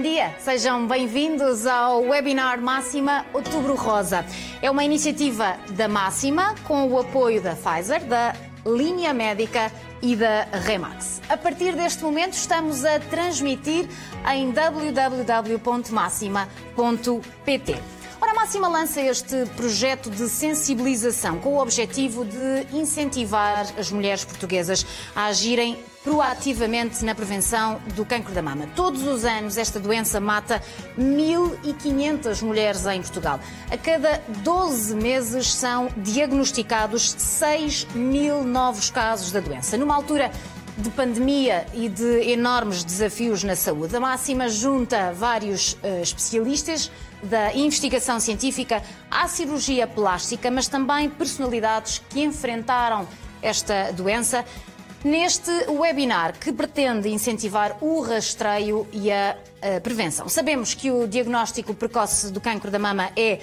dia, sejam bem-vindos ao webinar Máxima Outubro Rosa. É uma iniciativa da Máxima com o apoio da Pfizer, da Linha Médica e da Remax. A partir deste momento estamos a transmitir em www.máxima.pt. Ora, a Máxima lança este projeto de sensibilização com o objetivo de incentivar as mulheres portuguesas a agirem proativamente na prevenção do cancro da mama. Todos os anos esta doença mata 1.500 mulheres em Portugal. A cada 12 meses são diagnosticados 6 mil novos casos da doença. Numa altura de pandemia e de enormes desafios na saúde, a Máxima junta vários uh, especialistas da investigação científica à cirurgia plástica, mas também personalidades que enfrentaram esta doença neste webinar que pretende incentivar o rastreio e a, a prevenção. Sabemos que o diagnóstico precoce do cancro da mama é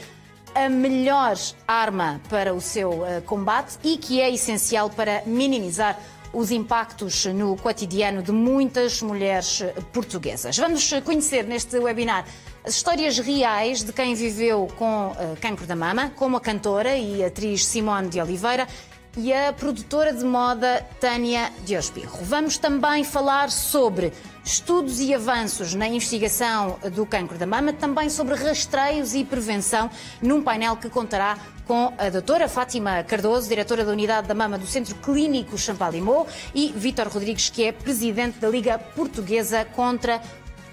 a melhor arma para o seu uh, combate e que é essencial para minimizar os impactos no cotidiano de muitas mulheres portuguesas. Vamos conhecer neste webinar as histórias reais de quem viveu com uh, cancro da mama, como a cantora e atriz Simone de Oliveira e a produtora de moda Tânia Diospirro. Vamos também falar sobre estudos e avanços na investigação do cancro da mama, também sobre rastreios e prevenção, num painel que contará com a doutora Fátima Cardoso, diretora da Unidade da Mama do Centro Clínico Champalimau, e Vítor Rodrigues, que é presidente da Liga Portuguesa contra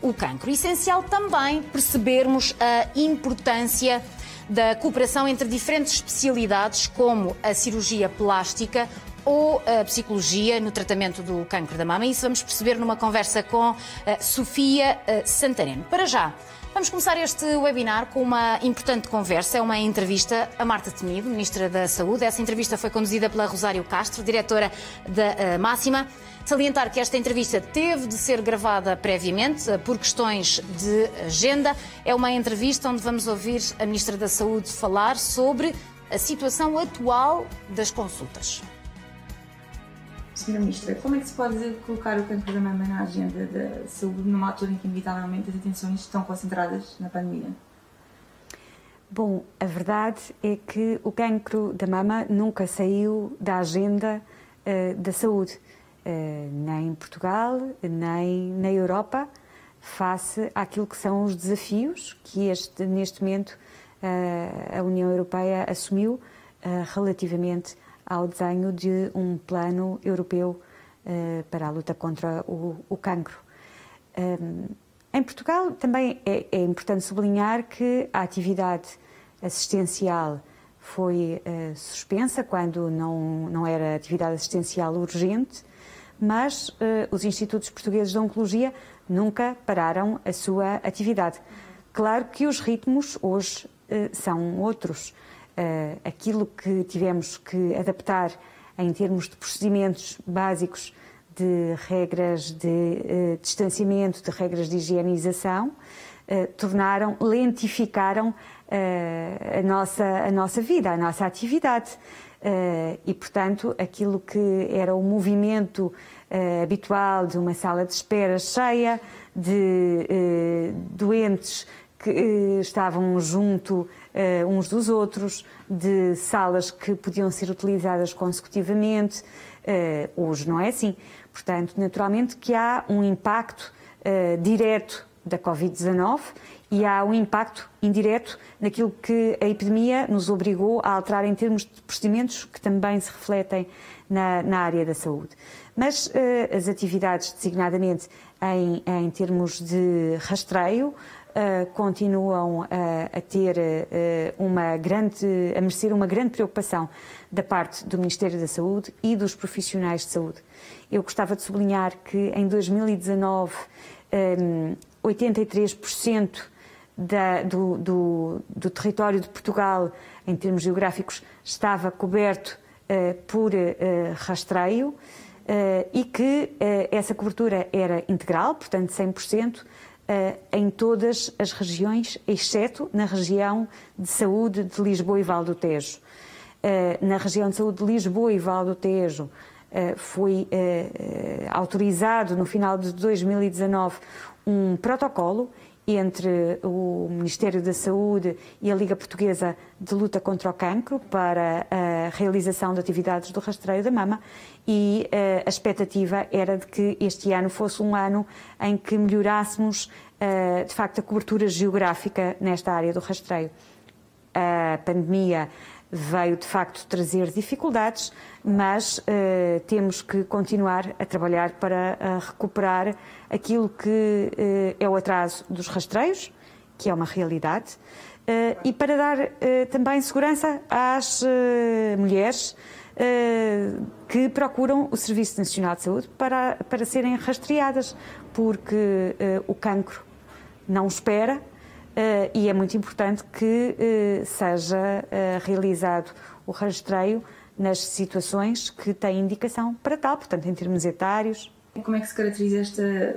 o Cancro. Essencial também percebermos a importância da cooperação entre diferentes especialidades, como a cirurgia plástica ou a psicologia no tratamento do cancro da mama. Isso vamos perceber numa conversa com uh, Sofia uh, Santareno. Para já, vamos começar este webinar com uma importante conversa. É uma entrevista a Marta Temido, Ministra da Saúde. Essa entrevista foi conduzida pela Rosário Castro, diretora da uh, Máxima. Salientar que esta entrevista teve de ser gravada previamente eh, por questões de agenda. É uma entrevista onde vamos ouvir a Ministra da Saúde falar sobre a situação atual das consultas. Senhora Ministra, como é que se pode colocar o cancro da mama na agenda da saúde numa altura em que, inevitavelmente, as atenções estão concentradas na pandemia? Bom, a verdade é que o cancro da mama nunca saiu da agenda uh, da saúde. Eh, nem em Portugal, nem na Europa, face àquilo que são os desafios que este, neste momento eh, a União Europeia assumiu relativamente ao desenho de um plano europeu para a luta contra o, o cancro. Em Portugal também é, é, importante sublinhar que a atividade assistencial foi suspensa quando não, não era atividade assistencial urgente mas uh, os institutos portugueses de oncologia nunca pararam a sua atividade. Claro que os ritmos hoje são outros. Uh, aquilo que tivemos que adaptar em termos de procedimentos básicos, de regras de distanciamento, de regras de higienização, tornaram, lentificaram a, nossa, a nossa vida, a nossa atividade. Uh, e, portanto, aquilo que era o movimento uh, habitual de uma sala de espera cheia, de uh, doentes que estavam junto uns dos outros, de salas que podiam ser utilizadas consecutivamente. hoje não é assim. Portanto, naturalmente que há um impacto direto da Covid-19 e há um impacto indireto naquilo que a epidemia nos obrigou a alterar em termos de procedimentos que também se refletem na, na área da saúde. Mas uh, as atividades, designadamente em, em termos de rastreio, uh, continuam uh, a ter uma grande, a merecer uma grande preocupação da parte do Ministério da Saúde e dos profissionais de saúde. Eu gostava de sublinhar que em 2019 um, 83% da, do, do, do, território de Portugal, em termos geográficos, estava coberto uh, por uh, rastreio uh, e que essa cobertura era integral, portanto 100%, em todas as regiões, exceto na região de saúde de Lisboa e Val do Tejo. na região de saúde de Lisboa e Val do Tejo, foi autorizado no final de 2019 um protocolo entre o Ministério da Saúde e a Liga Portuguesa de Luta contra o Cancro para a realização de atividades do rastreio da mama e uh, a expectativa era de que este ano fosse um ano em que melhorássemos, uh, de facto, a cobertura geográfica nesta área do rastreio. A pandemia veio de facto trazer dificuldades, mas uh, temos que continuar a trabalhar para uh, recuperar aquilo que uh, é o atraso dos rastreios, que é uma realidade, e para dar também segurança às mulheres que procuram o Serviço Nacional de Saúde para, para serem rastreadas, porque o cancro não espera Uh, e é muito importante que uh, seja uh, realizado o rastreio nas situações que têm indicação para tal, portanto, em termos etários. Como é que se caracteriza esta,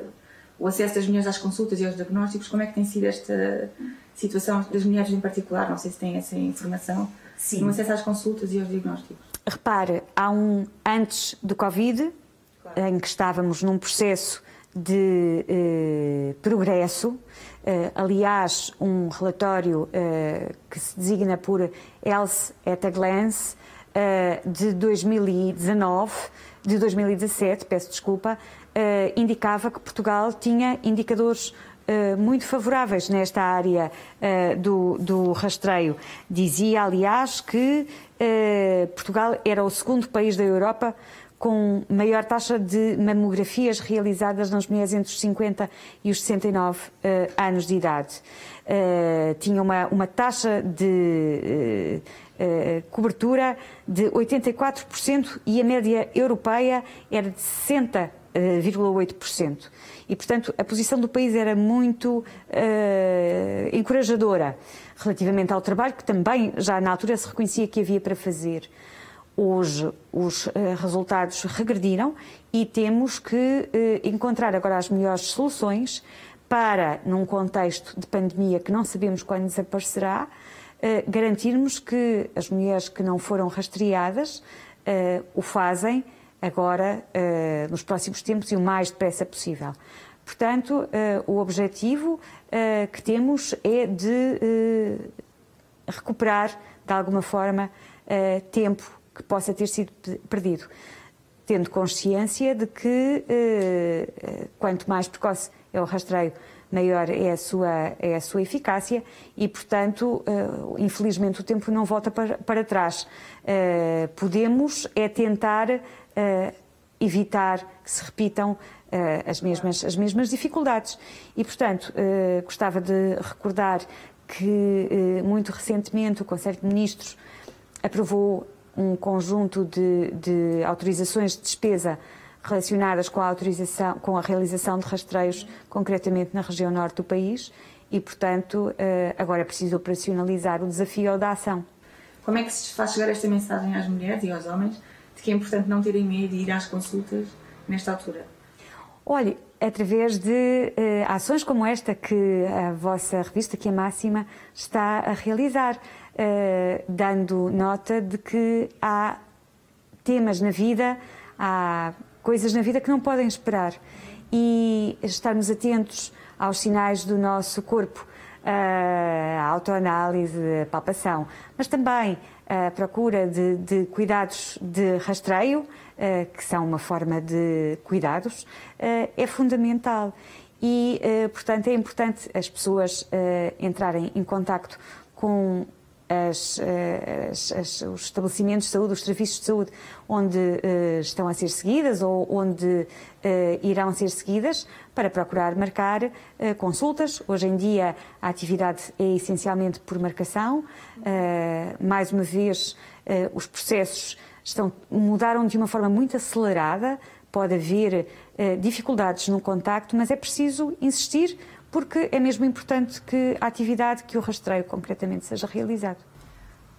o acesso das mulheres às consultas e aos diagnósticos? Como é que tem sido esta situação das mulheres em particular? Não sei se tem essa informação. Sim. No acesso às consultas e aos diagnósticos. Repare, há um antes do Covid, claro. em que estávamos num processo de eh, progresso. Eh, aliás, um relatório eh, que se designa por Health at a Glance de 2019, de 2017, peço desculpa, indicava que Portugal tinha indicadores muito favoráveis nesta área do, do, rastreio. Dizia, aliás, que Portugal era o segundo país da Europa com maior taxa de mamografias realizadas nas mulheres entre os 50 e os 69 uh, eh, anos de idade. Uh, tinha uma, uma taxa de uh, cobertura de 84% e a média europeia era de 60,8%. E, portanto, a posição do país era muito encorajadora relativamente ao trabalho que também já na altura se reconhecia que havia para fazer. Hoje os eh, resultados regrediram e temos que eh, encontrar agora as melhores soluções para, num contexto de pandemia que não sabemos quando desaparecerá, eh, garantirmos que as mulheres que não foram rastreadas o fazem agora, nos próximos tempos e o mais depressa possível. Portanto, o objetivo que temos é de recuperar, de alguma forma, tempo que possa ter sido perdido, tendo consciência de que eh, eh, quanto mais precoce é o rastreio, maior é a sua, é a sua eficácia e, portanto, uh, infelizmente o tempo não volta para, para trás. Uh, podemos é tentar uh, evitar que se repitam as, mesmas, as mesmas dificuldades. E, portanto, gostava de recordar que muito recentemente o Conselho de Ministros aprovou um conjunto de, de autorizações de despesa relacionadas com a, autorização, com a realização de rastreios, concretamente na região norte do país, e, portanto, eh, agora é preciso operacionalizar o desafio da ação. Como é que se faz chegar esta mensagem às mulheres e aos homens de que é importante não terem medo de ir às consultas nesta altura? Olhe, através de uh, ações como esta que a vossa revista, que é Máxima, está a realizar. Eh, dando nota de que há temas na vida, há coisas na vida que não podem esperar e estarmos atentos aos sinais do nosso corpo, a autoanálise, a palpação, mas também a procura de, de cuidados de rastreio, eh, que são uma forma de cuidados, eh, é fundamental. E, portanto, é importante as pessoas entrarem em contacto com as, as, as, os estabelecimentos de saúde, os serviços de saúde onde uh, estão a ser seguidas ou onde uh, irão ser seguidas para procurar marcar uh, consultas. Hoje em dia a atividade é essencialmente por marcação. mais uma vez, os processos estão, mudaram de uma forma muito acelerada. Pode haver dificuldades no contacto, mas é preciso insistir porque é mesmo importante que a atividade, que o rastreio concretamente seja realizado.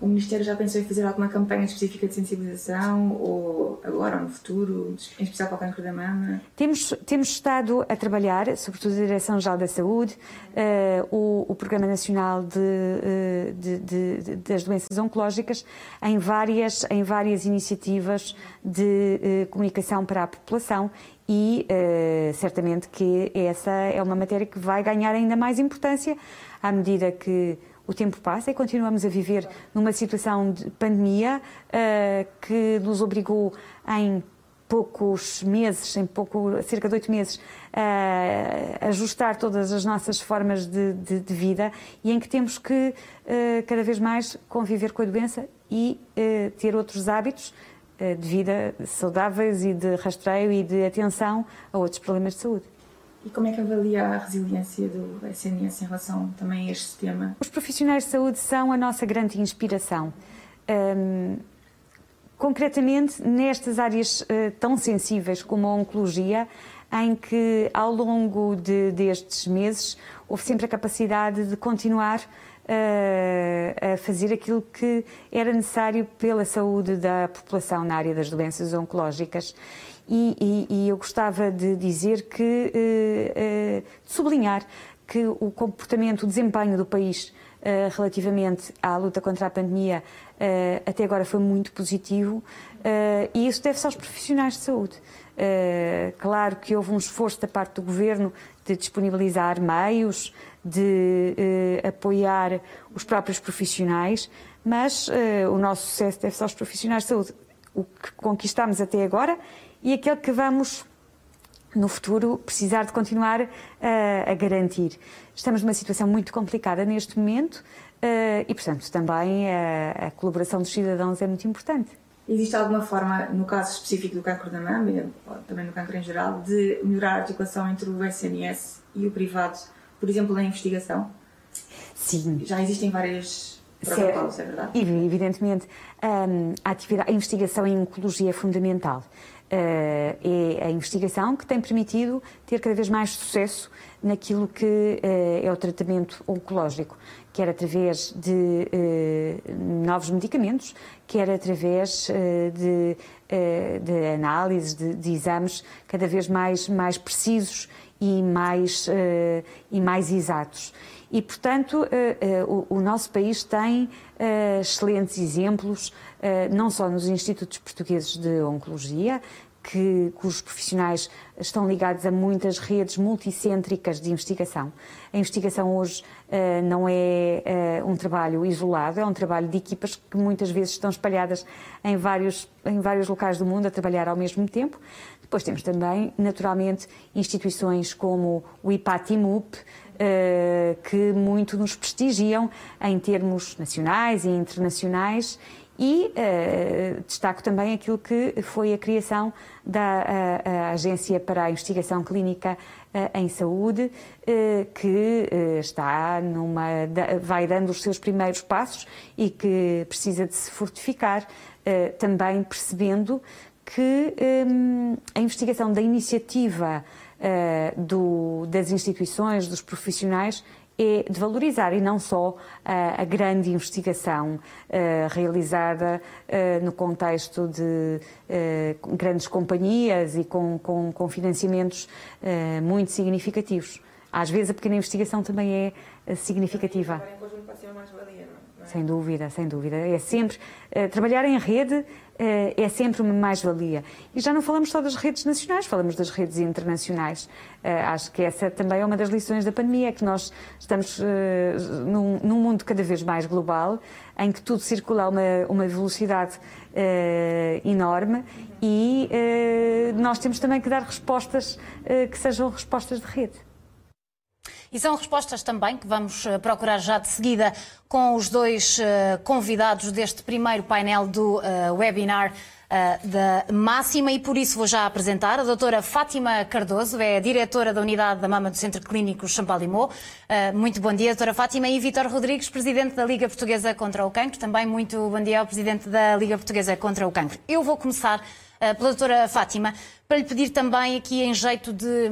O Ministério já pensou em fazer alguma campanha específica de sensibilização ou agora ou no futuro, em especial para o cancro da mama? Temos, temos estado a trabalhar, sobretudo a Direção-Geral da Saúde, uh, o, o, Programa Nacional de, uh, de, de, das Doenças Oncológicas, em várias, em várias iniciativas de uh, comunicação para a população e certamente que essa é uma matéria que vai ganhar ainda mais importância à medida que o tempo passa e continuamos a viver numa situação de pandemia uh, que nos obrigou em poucos meses, em pouco, cerca de oito meses, a uh, ajustar todas as nossas formas de, de, de vida e em que temos que uh, cada vez mais conviver com a doença e ter outros hábitos de vida saudáveis e de rastreio e de atenção a outros problemas de saúde. E como é que avalia a resiliência do SNS em relação também a este tema? Os profissionais de saúde são a nossa grande inspiração. Um, concretamente, nestas áreas uh, tão sensíveis como a oncologia, em que ao longo de, destes meses houve sempre a capacidade de continuar uh, a fazer aquilo que era necessário pela saúde da população na área das doenças oncológicas. E, e, e eu gostava de dizer que, eh, eh, de sublinhar que o comportamento, o desempenho do país eh, relativamente à luta contra a pandemia até agora foi muito positivo e isso deve-se aos profissionais de saúde. Claro que houve um esforço da parte do governo de disponibilizar meios, de apoiar os próprios profissionais, mas o nosso sucesso deve-se aos profissionais de saúde. O que conquistamos até agora e aquele que vamos no futuro precisar de continuar uh, a garantir. Estamos numa situação muito complicada neste momento uh, e, portanto, também a, a, colaboração dos cidadãos é muito importante. Existe alguma forma, no caso específico do cancro da mama, também no cancro em geral, de melhorar a articulação entre o SNS e o privado, por exemplo, na investigação? Sim. Já existem várias protocolos, é verdade? Evidentemente, um, a, atividade, a investigação em oncologia é fundamental. É a investigação que tem permitido ter cada vez mais sucesso naquilo que uh, é o tratamento oncológico, quer através de uh, novos medicamentos, quer através de, de análises, de, de, exames cada vez mais, mais precisos e mais, e mais exatos. E, portanto, o, nosso país tem excelentes exemplos eh, não só nos institutos portugueses de oncologia, que, cujos profissionais estão ligados a muitas redes multicêntricas de investigação. A investigação hoje uh, não é uh, um trabalho isolado, é um trabalho de equipas que muitas vezes estão espalhadas em vários, em vários locais do mundo a trabalhar ao mesmo tempo. Depois temos também, naturalmente, instituições como o IPATIMUP, que muito nos prestigiam em termos nacionais e internacionais e uh, destaco também aquilo que foi a criação da a, a Agência para a Investigação Clínica uh, em Saúde, uh, que está numa. Da, vai dando os seus primeiros passos e que precisa de se fortificar, também percebendo que um, a investigação da iniciativa do, das instituições, dos profissionais, é de valorizar e não só a, a grande investigação uh, realizada uh, no contexto de uh, grandes companhias e com, com, com financiamentos muito significativos. Às vezes a pequena investigação também é significativa. Sem dúvida, sem dúvida. É sempre trabalhar em rede eh, é sempre uma mais-valia. E já não falamos só das redes nacionais, falamos das redes internacionais. Eh, acho que essa também é uma das lições da pandemia, é que nós estamos num, num mundo cada vez mais global, em que tudo circula a uma, uma velocidade enorme e nós temos também que dar respostas que sejam respostas de rede. E são respostas também que vamos eh, procurar já de seguida com os dois uh, convidados deste primeiro painel do uh, webinar. Da Máxima e por isso vou já apresentar a doutora Fátima Cardoso, é diretora da Unidade da Mama do Centro Clínico Champalimau. Muito bom dia, doutora Fátima, e Vítor Rodrigues, presidente da Liga Portuguesa contra o Cancro. Também muito bom dia ao presidente da Liga Portuguesa contra o Cancro. Eu vou começar pela doutora Fátima para lhe pedir também aqui em jeito de,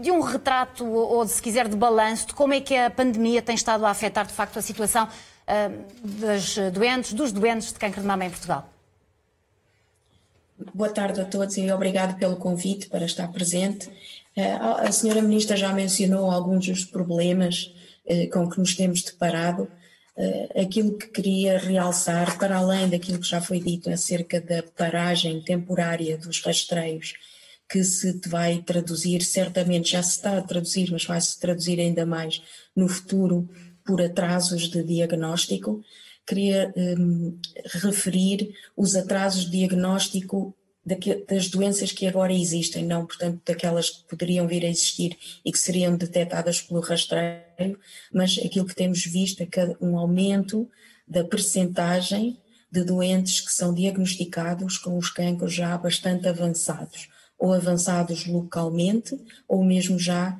de um retrato ou, se quiser, de balanço de como é que a pandemia tem estado a afetar de facto a situação das doentes, dos doentes de câncer de mama em Portugal. Boa tarde a todos e obrigado pelo convite para estar presente. A senhora Ministra já mencionou alguns dos problemas com que nos temos deparado aquilo que queria realçar, para além daquilo que já foi dito acerca da paragem temporária dos rastreios, que se vai traduzir, certamente já se está a traduzir, mas vai se traduzir ainda mais no futuro por atrasos de diagnóstico, queria um, referir os atrasos de diagnóstico das doenças que agora existem, não, portanto, daquelas que poderiam vir a existir e que seriam detectadas pelo rastreio, mas aquilo que temos visto é que um aumento da percentagem de doentes que são diagnosticados com os cancros já bastante avançados, ou avançados localmente, ou mesmo já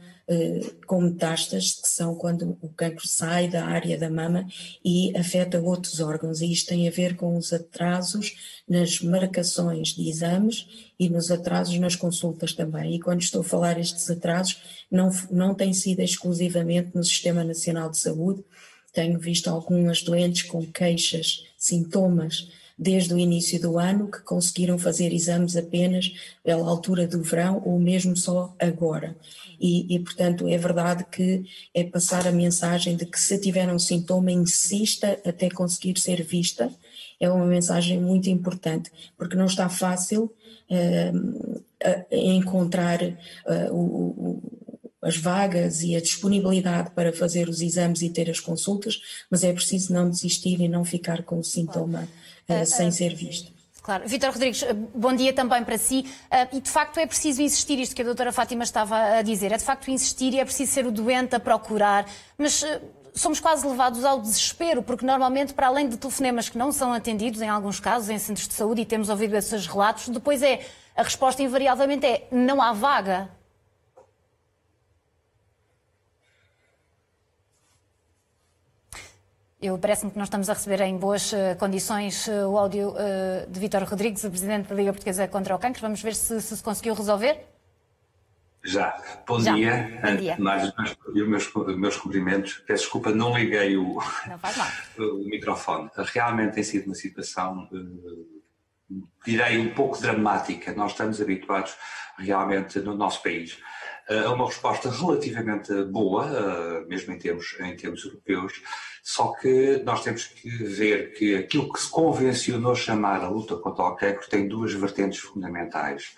com metástases, que são quando o cancro sai da área da mama e afeta outros órgãos. E isto tem a ver com os atrasos nas marcações de exames e nos atrasos nas consultas também. E quando estou a falar estes atrasos, não, não tem sido exclusivamente no Sistema Nacional de Saúde. Tenho visto algumas doentes com queixas, sintomas desde o início do ano que conseguiram fazer exames apenas pela altura do verão ou mesmo só agora. E, e, portanto, é verdade que é passar a mensagem de que se tiver um sintoma, insista até conseguir ser vista. É uma mensagem muito importante, porque não está fácil uh, encontrar uh, o, as vagas e a disponibilidade para fazer os exames e ter as consultas, mas é preciso não desistir e não ficar com o sintoma uh, sem ser visto. Claro. Vítor Rodrigues, bom dia também para si. E de facto é preciso insistir, isto que a doutora Fátima estava a dizer, é de facto insistir e é preciso ser o doente a procurar, mas somos quase levados ao desespero, porque normalmente, para além de telefonemas que não são atendidos, em alguns casos, em centros de saúde, e temos ouvido esses relatos, depois é, a resposta invariavelmente é, não há vaga. Eu parece-me que nós estamos a receber em boas uh, condições uh, o áudio uh, de Vítor Rodrigues, o presidente da Liga Portuguesa contra o Cancro. Vamos ver se, se, se conseguiu resolver. Já. Bom Já. dia. Bom dia. Mais os meus, meus cumprimentos. Peço desculpa, não liguei o, não o microfone. Realmente tem sido uma situação, direi, um pouco dramática. Nós estamos habituados realmente no nosso país a uma resposta relativamente boa, mesmo em termos, em termos europeus, só que nós temos que ver que aquilo que se convencionou chamar a luta contra o cancro tem duas vertentes fundamentais.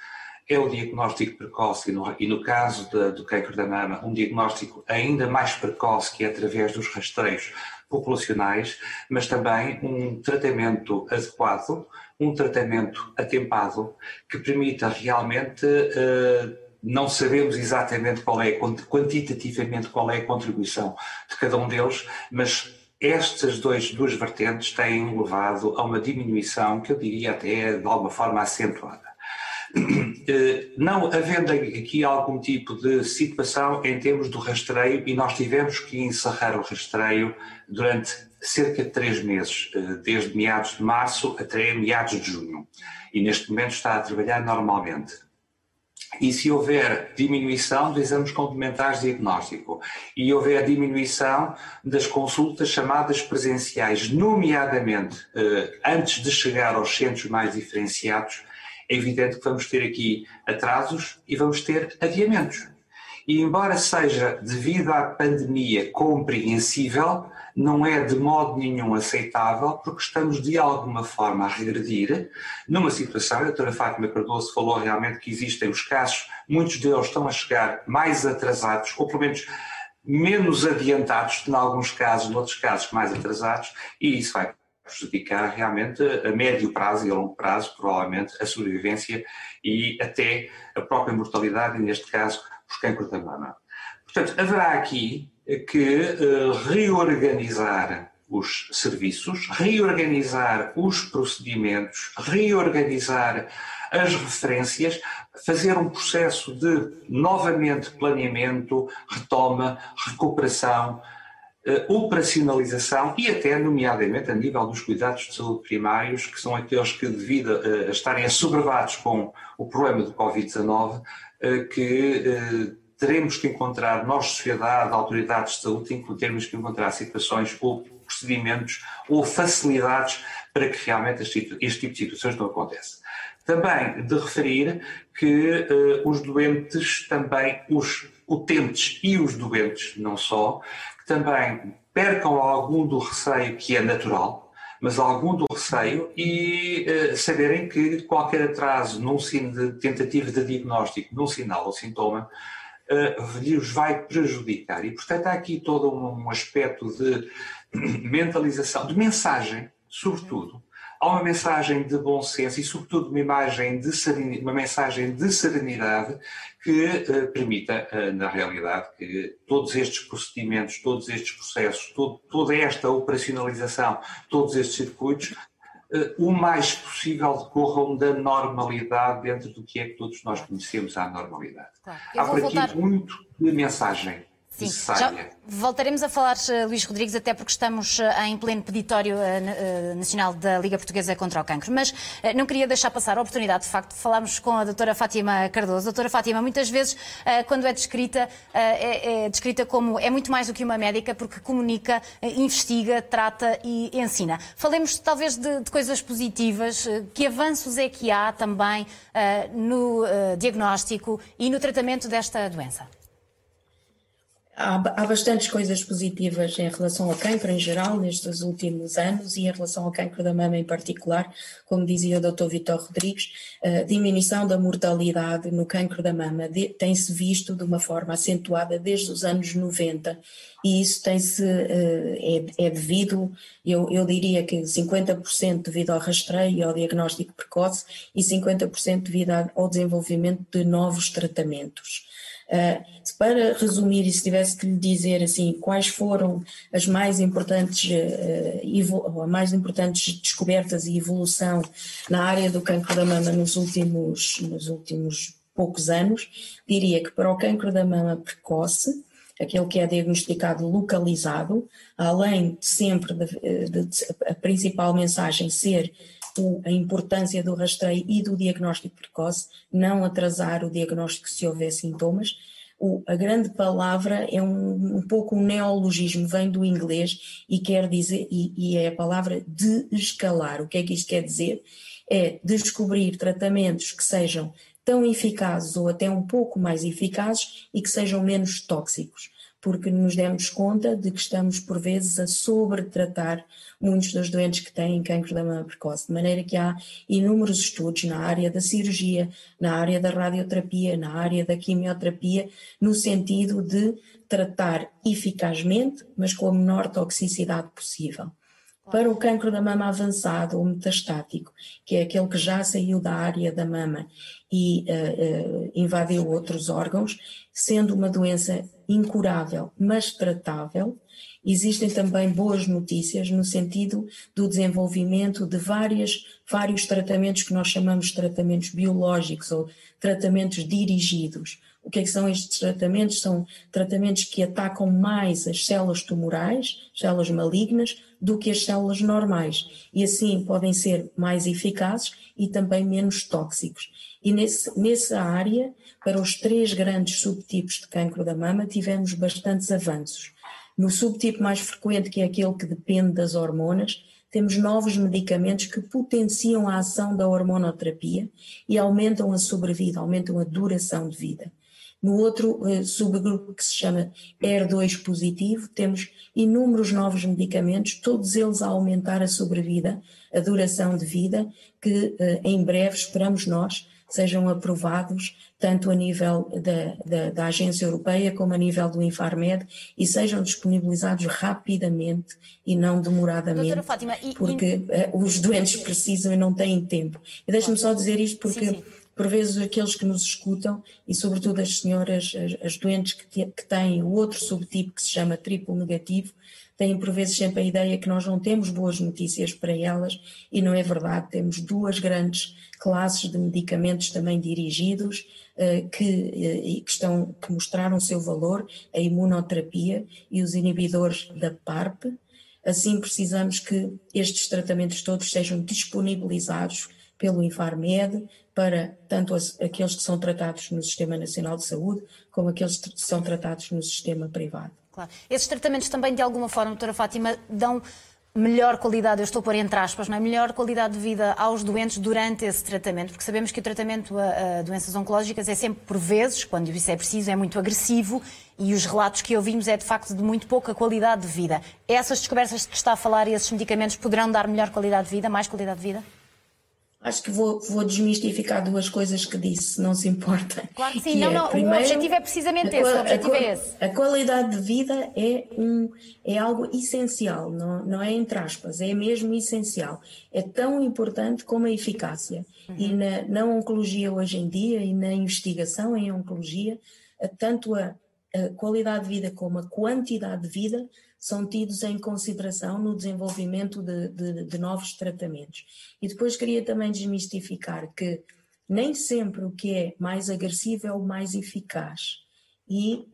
É o diagnóstico precoce e no, e no caso de, do cancro da mama, um diagnóstico ainda mais precoce, que é através dos rastreios populacionais, mas também um tratamento adequado, um tratamento atempado, que permita realmente uh, não sabemos exatamente qual é, quantitativamente, qual é a contribuição de cada um deles, mas estas dois, duas vertentes têm levado a uma diminuição que eu diria até de alguma forma acentuada. Eh, não havendo aqui algum tipo de situação em termos do rastreio, e nós tivemos que encerrar o rastreio durante cerca de três meses, eh, desde meados de março até meados de junho. E neste momento está a trabalhar normalmente e se houver diminuição de exames complementares de diagnóstico e houver diminuição das consultas chamadas presenciais, nomeadamente eh, antes de chegar aos centros mais diferenciados, é evidente que vamos ter aqui atrasos e vamos ter adiamentos. E embora seja devido à pandemia compreensível, não é de modo nenhum aceitável, porque estamos de alguma forma a regredir numa situação, a doutora Fátima Cardoso falou realmente que existem os casos, muitos deles estão a chegar mais atrasados, ou pelo menos menos adiantados, em alguns casos, noutros casos mais atrasados, e isso vai prejudicar realmente a médio prazo e a longo prazo, provavelmente, a sobrevivência e até a própria mortalidade, neste caso, por cancro da mama. Portanto, haverá aqui que uh, reorganizar os serviços, reorganizar os procedimentos, reorganizar as referências, fazer um processo de novamente planeamento, retoma, recuperação, uh, operacionalização e até, nomeadamente, a nível dos cuidados de saúde primários, que são aqueles que, devido a, estarem assoberbados com o problema do Covid-19, uh, que teremos que encontrar, nós, sociedade, autoridades de saúde, temos que encontrar situações ou procedimentos ou facilidades para que realmente este, este tipo de situações não aconteça. Também de referir que uh, os doentes também, os utentes e os doentes, não só, que também percam algum do receio que é natural, mas algum do receio e uh, saberem que qualquer atraso num de tentativa de diagnóstico, num sinal ou sintoma, uh, lhes vai prejudicar. E, portanto, há aqui todo um, aspecto de mentalização, de mensagem, sobretudo, há uma mensagem de bom senso e, sobretudo, uma, imagem de uma mensagem de serenidade que uh, permita, uh, na realidade, que todos estes procedimentos, todos estes processos, todo, toda esta operacionalização, todos estes circuitos, o mais possível decorram da normalidade dentro do que é que todos nós conhecemos a normalidade. Claro. Há por aqui voltar... muito de mensagem Sim, já voltaremos a falar, eh, Luís Rodrigues, até porque estamos eh, em pleno peditório eh, nacional da Liga Portuguesa contra o Cancro. Mas não queria deixar passar a oportunidade, de facto, de falarmos com a doutora Fátima Cardoso. Doutora Fátima, muitas vezes, quando é descrita, é, é descrita como é muito mais do que uma médica, porque comunica, investiga, trata e ensina. Falemos talvez de, de coisas positivas. Que avanços é que há também no diagnóstico e no tratamento desta doença? Há, há bastantes coisas positivas em relação ao cancro em geral nestes últimos anos e em relação ao cancro da mama em particular, como dizia o Dr. Vitor Rodrigues, a diminuição da mortalidade no cancro da mama tem-se visto de uma forma acentuada desde os anos 90 e isso tem-se eh, é, é, devido, eu, eu diria que 50% devido ao rastreio e ao diagnóstico precoce e 50% devido ao desenvolvimento de novos tratamentos. Uh, para resumir, e se tivesse que lhe dizer assim, quais foram as mais importantes, uh, mais importantes descobertas e evolução na área do cancro da mama nos últimos, nos últimos poucos anos, diria que para o cancro da mama precoce, aquele que é diagnosticado localizado, além de sempre de, de, de, a principal mensagem ser a importância do rastreio e do diagnóstico precoce, não atrasar o diagnóstico se houver sintomas. O, a grande palavra é um, um, pouco um neologismo, vem do inglês e quer dizer, e, e é a palavra de escalar. O que é que isto quer dizer? É descobrir tratamentos que sejam tão eficazes ou até um pouco mais eficazes e que sejam menos tóxicos porque nos demos conta de que estamos, por vezes, a sobretratar muitos dos doentes que têm cancro da mama precoce, de maneira que há inúmeros estudos na área da cirurgia, na área da radioterapia, na área da quimioterapia, no sentido de tratar eficazmente, mas com a menor toxicidade possível. Para o cancro da mama avançado ou metastático, que é aquele que já saiu da área da mama e uh, uh, invadiu outros órgãos, sendo uma doença incurável, mas tratável, existem também boas notícias no sentido do desenvolvimento de várias, vários tratamentos que nós chamamos de tratamentos biológicos ou tratamentos dirigidos. O que, é que são estes tratamentos? São tratamentos que atacam mais as células tumorais, células malignas, do que as células normais e assim podem ser mais eficazes e também menos tóxicos. E nesse, nessa área, para os três grandes subtipos de cancro da mama, tivemos bastantes avanços. No subtipo mais frequente, que é aquele que depende das hormonas, temos novos medicamentos que potenciam a ação da hormonoterapia e aumentam a sobrevida, aumentam a duração de vida. No outro uh, subgrupo que se chama ER2 positivo, temos inúmeros novos medicamentos, todos eles a aumentar a sobrevida, a duração de vida, que uh, em breve esperamos nós sejam aprovados tanto a nível da, da, da, Agência Europeia como a nível do Infarmed e sejam disponibilizados rapidamente e não demoradamente, Fátima, e, porque e... Uh, os doentes precisam e não têm tempo. E deixe-me só dizer isto porque sim, sim por vezes aqueles que nos escutam, e sobretudo as senhoras, as, as doentes que, que têm o outro subtipo que se chama triplo negativo, têm por vezes sempre a ideia que nós não temos boas notícias para elas, e não é verdade. Temos duas grandes classes de medicamentos também dirigidos uh, que, uh, que, estão, que mostraram o seu valor, a imunoterapia e os inibidores da PARP. Assim, precisamos que estes tratamentos todos sejam disponibilizados pelo Infarmed para tanto aqueles que são tratados no Sistema Nacional de Saúde como aqueles que são tratados no sistema privado. Claro. Esses tratamentos também, de alguma forma, doutora Fátima, dão melhor qualidade, eu estou por entre aspas, não é? melhor qualidade de vida aos doentes durante esse tratamento, porque sabemos que o tratamento a, a, doenças oncológicas é sempre, por vezes, quando isso é preciso, é muito agressivo e os relatos que ouvimos é de facto de muito pouca qualidade de vida. Essas descobertas que está a falar e esses medicamentos poderão dar melhor qualidade de vida, mais qualidade de vida? Acho que vou, vou desmistificar duas coisas que disse, não se importa. Claro que sim, que não, é, não, primeiro, o objetivo é precisamente esse, o objetivo a, é esse. A qualidade de vida é, um, é algo essencial, não, não é entre aspas, é mesmo essencial. É tão importante como a eficácia. Uhum. E na, na oncologia hoje em dia e na investigação em oncologia, tanto a, a qualidade de vida como a quantidade de vida são tidos em consideração no desenvolvimento de, de, de novos tratamentos. E depois queria também desmistificar que nem sempre o que é mais agressivo é o mais eficaz. E,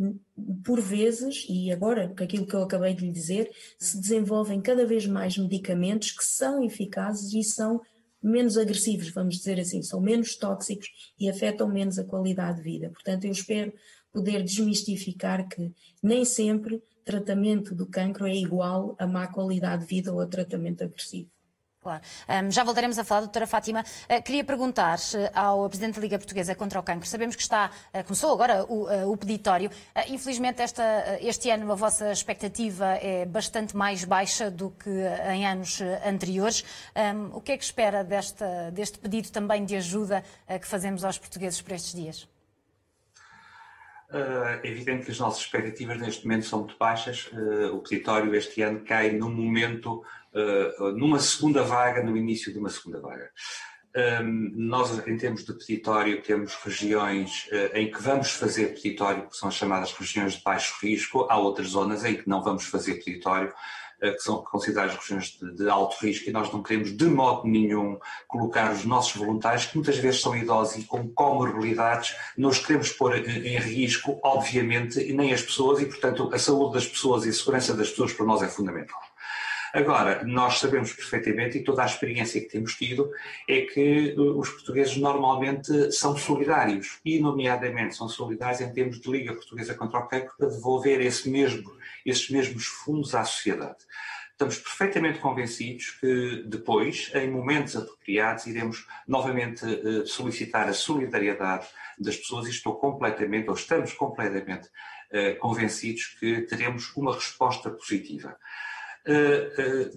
por vezes, e agora com aquilo que eu acabei de lhe dizer, se desenvolvem cada vez mais medicamentos que são eficazes e são menos agressivos, vamos dizer assim, são menos tóxicos e afetam menos a qualidade de vida. Portanto, eu espero poder desmistificar que nem sempre tratamento do cancro é igual a má qualidade de vida ou a tratamento agressivo. Claro. Um, já voltaremos a falar, doutora Fátima. Uh, queria perguntar uh, ao Presidente da Liga Portuguesa contra o Cancro. Sabemos que está, uh, começou agora o, o peditório. infelizmente, esta, este ano a vossa expectativa é bastante mais baixa do que em anos anteriores. Um, o que é que espera desta, deste pedido também de ajuda que fazemos aos portugueses por estes dias? É evidente que as nossas expectativas neste momento são muito baixas. Uh, o peditório este ano cai num momento, uh, numa segunda vaga, no início de uma segunda vaga. Ehm, nós, em termos de peditório, temos regiões em que vamos fazer peditório, que são as chamadas regiões de baixo risco. Há outras zonas em que não vamos fazer peditório. Eh, que são consideradas regiões de, de, alto risco e nós não queremos de modo nenhum colocar os nossos voluntários, que muitas vezes são idosos e com comorbilidades, não os queremos pôr em, risco, obviamente, e nem as pessoas, e portanto a saúde das pessoas e a segurança das pessoas para nós é fundamental. Agora, nós sabemos perfeitamente, e toda a experiência que temos tido, é que eh, os portugueses normalmente são solidários, e nomeadamente são solidários em termos de Liga Portuguesa contra o Cancro para devolver esse mesmo esses mesmos fundos à sociedade. Estamos perfeitamente convencidos que depois, em momentos apropriados, iremos novamente eh, solicitar a solidariedade das pessoas e estou completamente, ou estamos completamente eh, convencidos que teremos uma resposta positiva. Eh,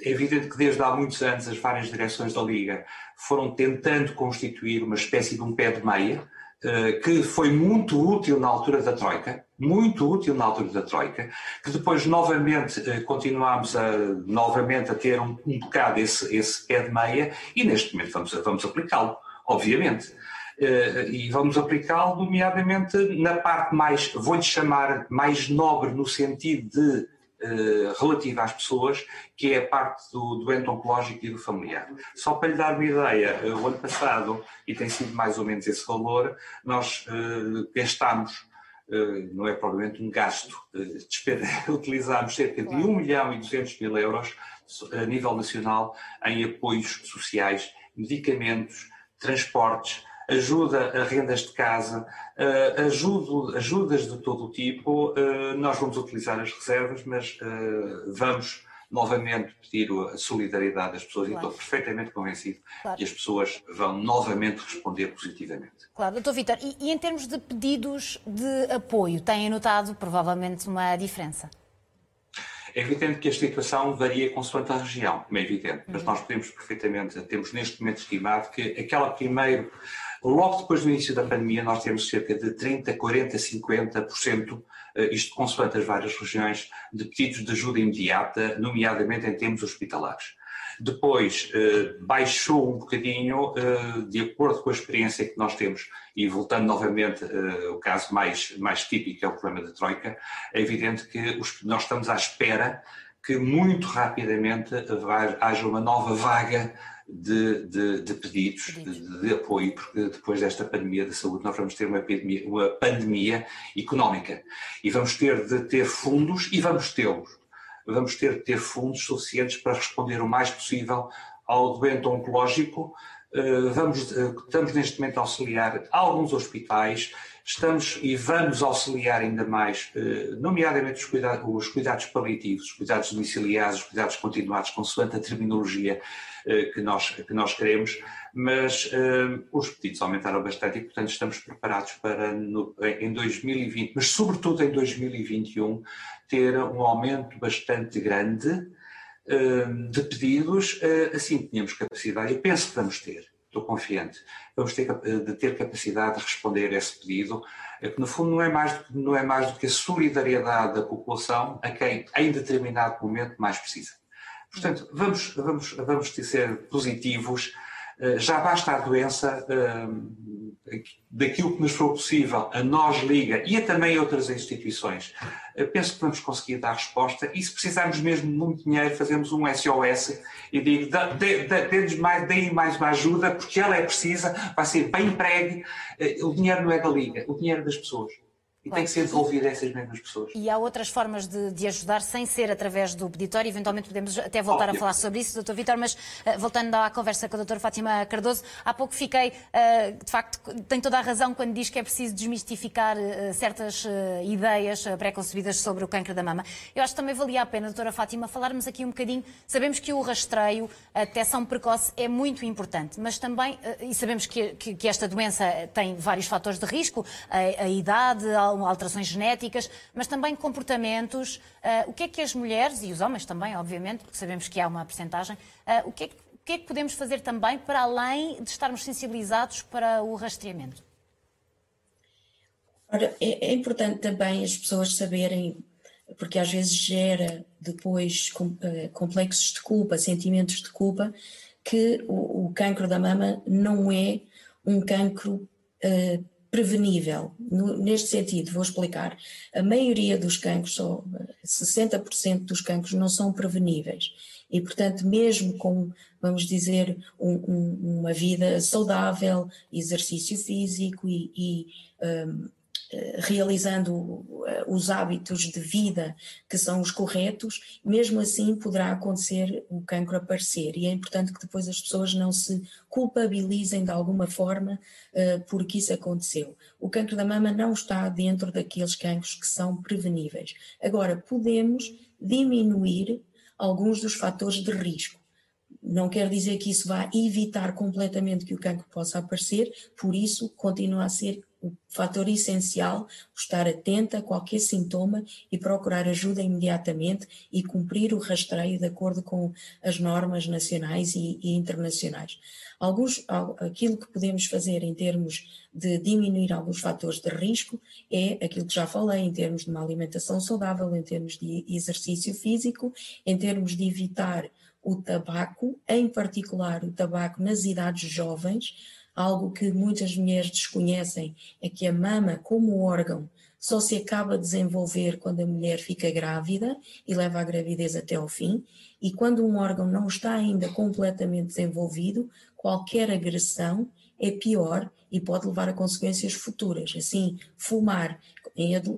é evidente que desde há muitos anos as várias direções da Liga foram tentando constituir uma espécie de um pé de meia, que foi muito útil na altura da Troika, muito útil na altura da Troika, que depois novamente eh, continuámos a, novamente a ter um, um bocado esse, esse pé de meia e neste momento vamos, vamos aplicá-lo, obviamente. E vamos aplicá-lo, nomeadamente, na parte mais, vou-lhe chamar, mais nobre no sentido de uh, relativa às pessoas, que é a parte do doente oncológico e do familiar. Só para lhe dar uma ideia, uh, o ano passado, e tem sido mais ou menos esse valor, nós gastámos eh, não é provavelmente um gasto. Eh, utilizámos cerca de 1 milhão e 200 mil euros a nível nacional em apoios sociais, medicamentos, transportes, ajuda a rendas de casa, eh, ajuda, ajudas de todo o tipo. Nós vamos utilizar as reservas, mas vamos novamente pedir a solidariedade das pessoas claro. e estou perfeitamente convencido claro. que as pessoas vão novamente responder positivamente. Claro, doutor Vitor, e, e em termos de pedidos de apoio, têm notado provavelmente uma diferença? É evidente que a situação varia consoante a região, como é evidente, mas uhum. nós podemos perfeitamente, temos neste momento estimado que aquela primeiro, logo depois do início da pandemia, nós temos cerca de 30, 40, 50% eh, isto consoante as várias regiões, de pedidos de ajuda imediata, nomeadamente em termos hospitalares. Depois eh, baixou um bocadinho, eh, de acordo com a experiência que nós temos, e voltando novamente o caso mais, mais típico é o problema da Troika, é evidente que nós estamos à espera que muito rapidamente haja uma nova vaga de, de, de pedidos de, de, apoio, porque depois desta pandemia da saúde nós vamos ter uma pandemia, uma pandemia económica. E vamos ter de ter fundos e vamos tê-los. Vamos ter de ter fundos suficientes para responder o mais possível ao doente oncológico. Vamos, estamos neste momento a auxiliar alguns hospitais, estamos e vamos auxiliar ainda mais, nomeadamente os cuidados, os cuidados paliativos, os cuidados domiciliares, os cuidados continuados, consoante a terminologia que, nós, que nós queremos, mas uh, os pedidos aumentaram bastante e, portanto, estamos preparados para, em 2020, mas sobretudo em 2021, ter um aumento bastante grande de pedidos. Assim, tínhamos capacidade, eu penso que vamos ter, estou confiante, vamos ter de ter capacidade de responder a esse pedido, que no fundo não é, mais, não é mais do que a solidariedade da população a quem, em determinado momento, mais precisa. Portanto, vamos, vamos, vamos ser positivos eh, já basta a doença eh, daquilo que nos for possível, a nós liga e a também outras instituições. Eh, penso que vamos conseguir dar resposta e se precisarmos mesmo de muito dinheiro, fazemos um SOS e digo, dê-nos mais, mais uma ajuda porque ela é precisa, vai ser bem empregue. O dinheiro não é da liga, o dinheiro é das pessoas. E claro. tem que ser devolvido a essas mesmas pessoas. E há outras formas de, de, ajudar sem ser através do peditório. Eventualmente podemos até voltar Óbvio. a falar sobre isso, Dr. Vitor, mas uh, voltando à conversa com a Dra. Fátima Cardoso, há pouco fiquei, uh, de facto, tem toda a razão quando diz que é preciso desmistificar uh, certas ideias pré-concebidas sobre o câncer da mama. Eu acho que também valia a pena, Dra. Fátima, falarmos aqui um bocadinho. Sabemos que o rastreio, a detecção precoce é muito importante, mas também, e sabemos que, que, que, esta doença tem vários fatores de risco, a, a idade, alterações genéticas, mas também comportamentos. Uh, o que é que as mulheres, e os homens também, obviamente, porque sabemos que há uma percentagem, uh, o, que é que, o que é que podemos fazer também para além de estarmos sensibilizados para o rastreamento? Ora, é, é importante também as pessoas saberem porque às vezes gera depois ah, complexos de culpa, sentimentos de culpa, que o, o cancro da mama não é um cancro uh, prevenível. No, neste sentido, vou explicar. A maioria dos cancros, só 60% dos cancros, não são preveníveis. E, portanto, mesmo com, vamos dizer, um, um, uma vida saudável, exercício físico e, e um, eh, realizando eh, os hábitos de vida que são os corretos, mesmo assim poderá acontecer o cancro aparecer. E é importante que depois as pessoas não se culpabilizem de alguma forma uh, porque isso aconteceu. O cancro da mama não está dentro daqueles cancros que são preveníveis. Agora, podemos diminuir alguns dos fatores de risco. Não quer dizer que isso vá evitar completamente que o cancro possa aparecer, por isso continua a ser o fator essencial estar atenta a qualquer sintoma e procurar ajuda imediatamente e cumprir o rastreio de acordo com as normas nacionais e, e internacionais. Alguns, aquilo que podemos fazer em termos de diminuir alguns fatores de risco é aquilo que já falei, em termos de uma alimentação saudável, em termos de exercício físico, em termos de evitar o tabaco, em particular o tabaco nas idades jovens, Algo que muitas mulheres desconhecem é que a mama, como órgão, só se acaba de desenvolver quando a mulher fica grávida e leva a gravidez até ao fim, e quando um órgão não está ainda completamente desenvolvido, qualquer agressão é pior e pode levar a consequências futuras. Assim, fumar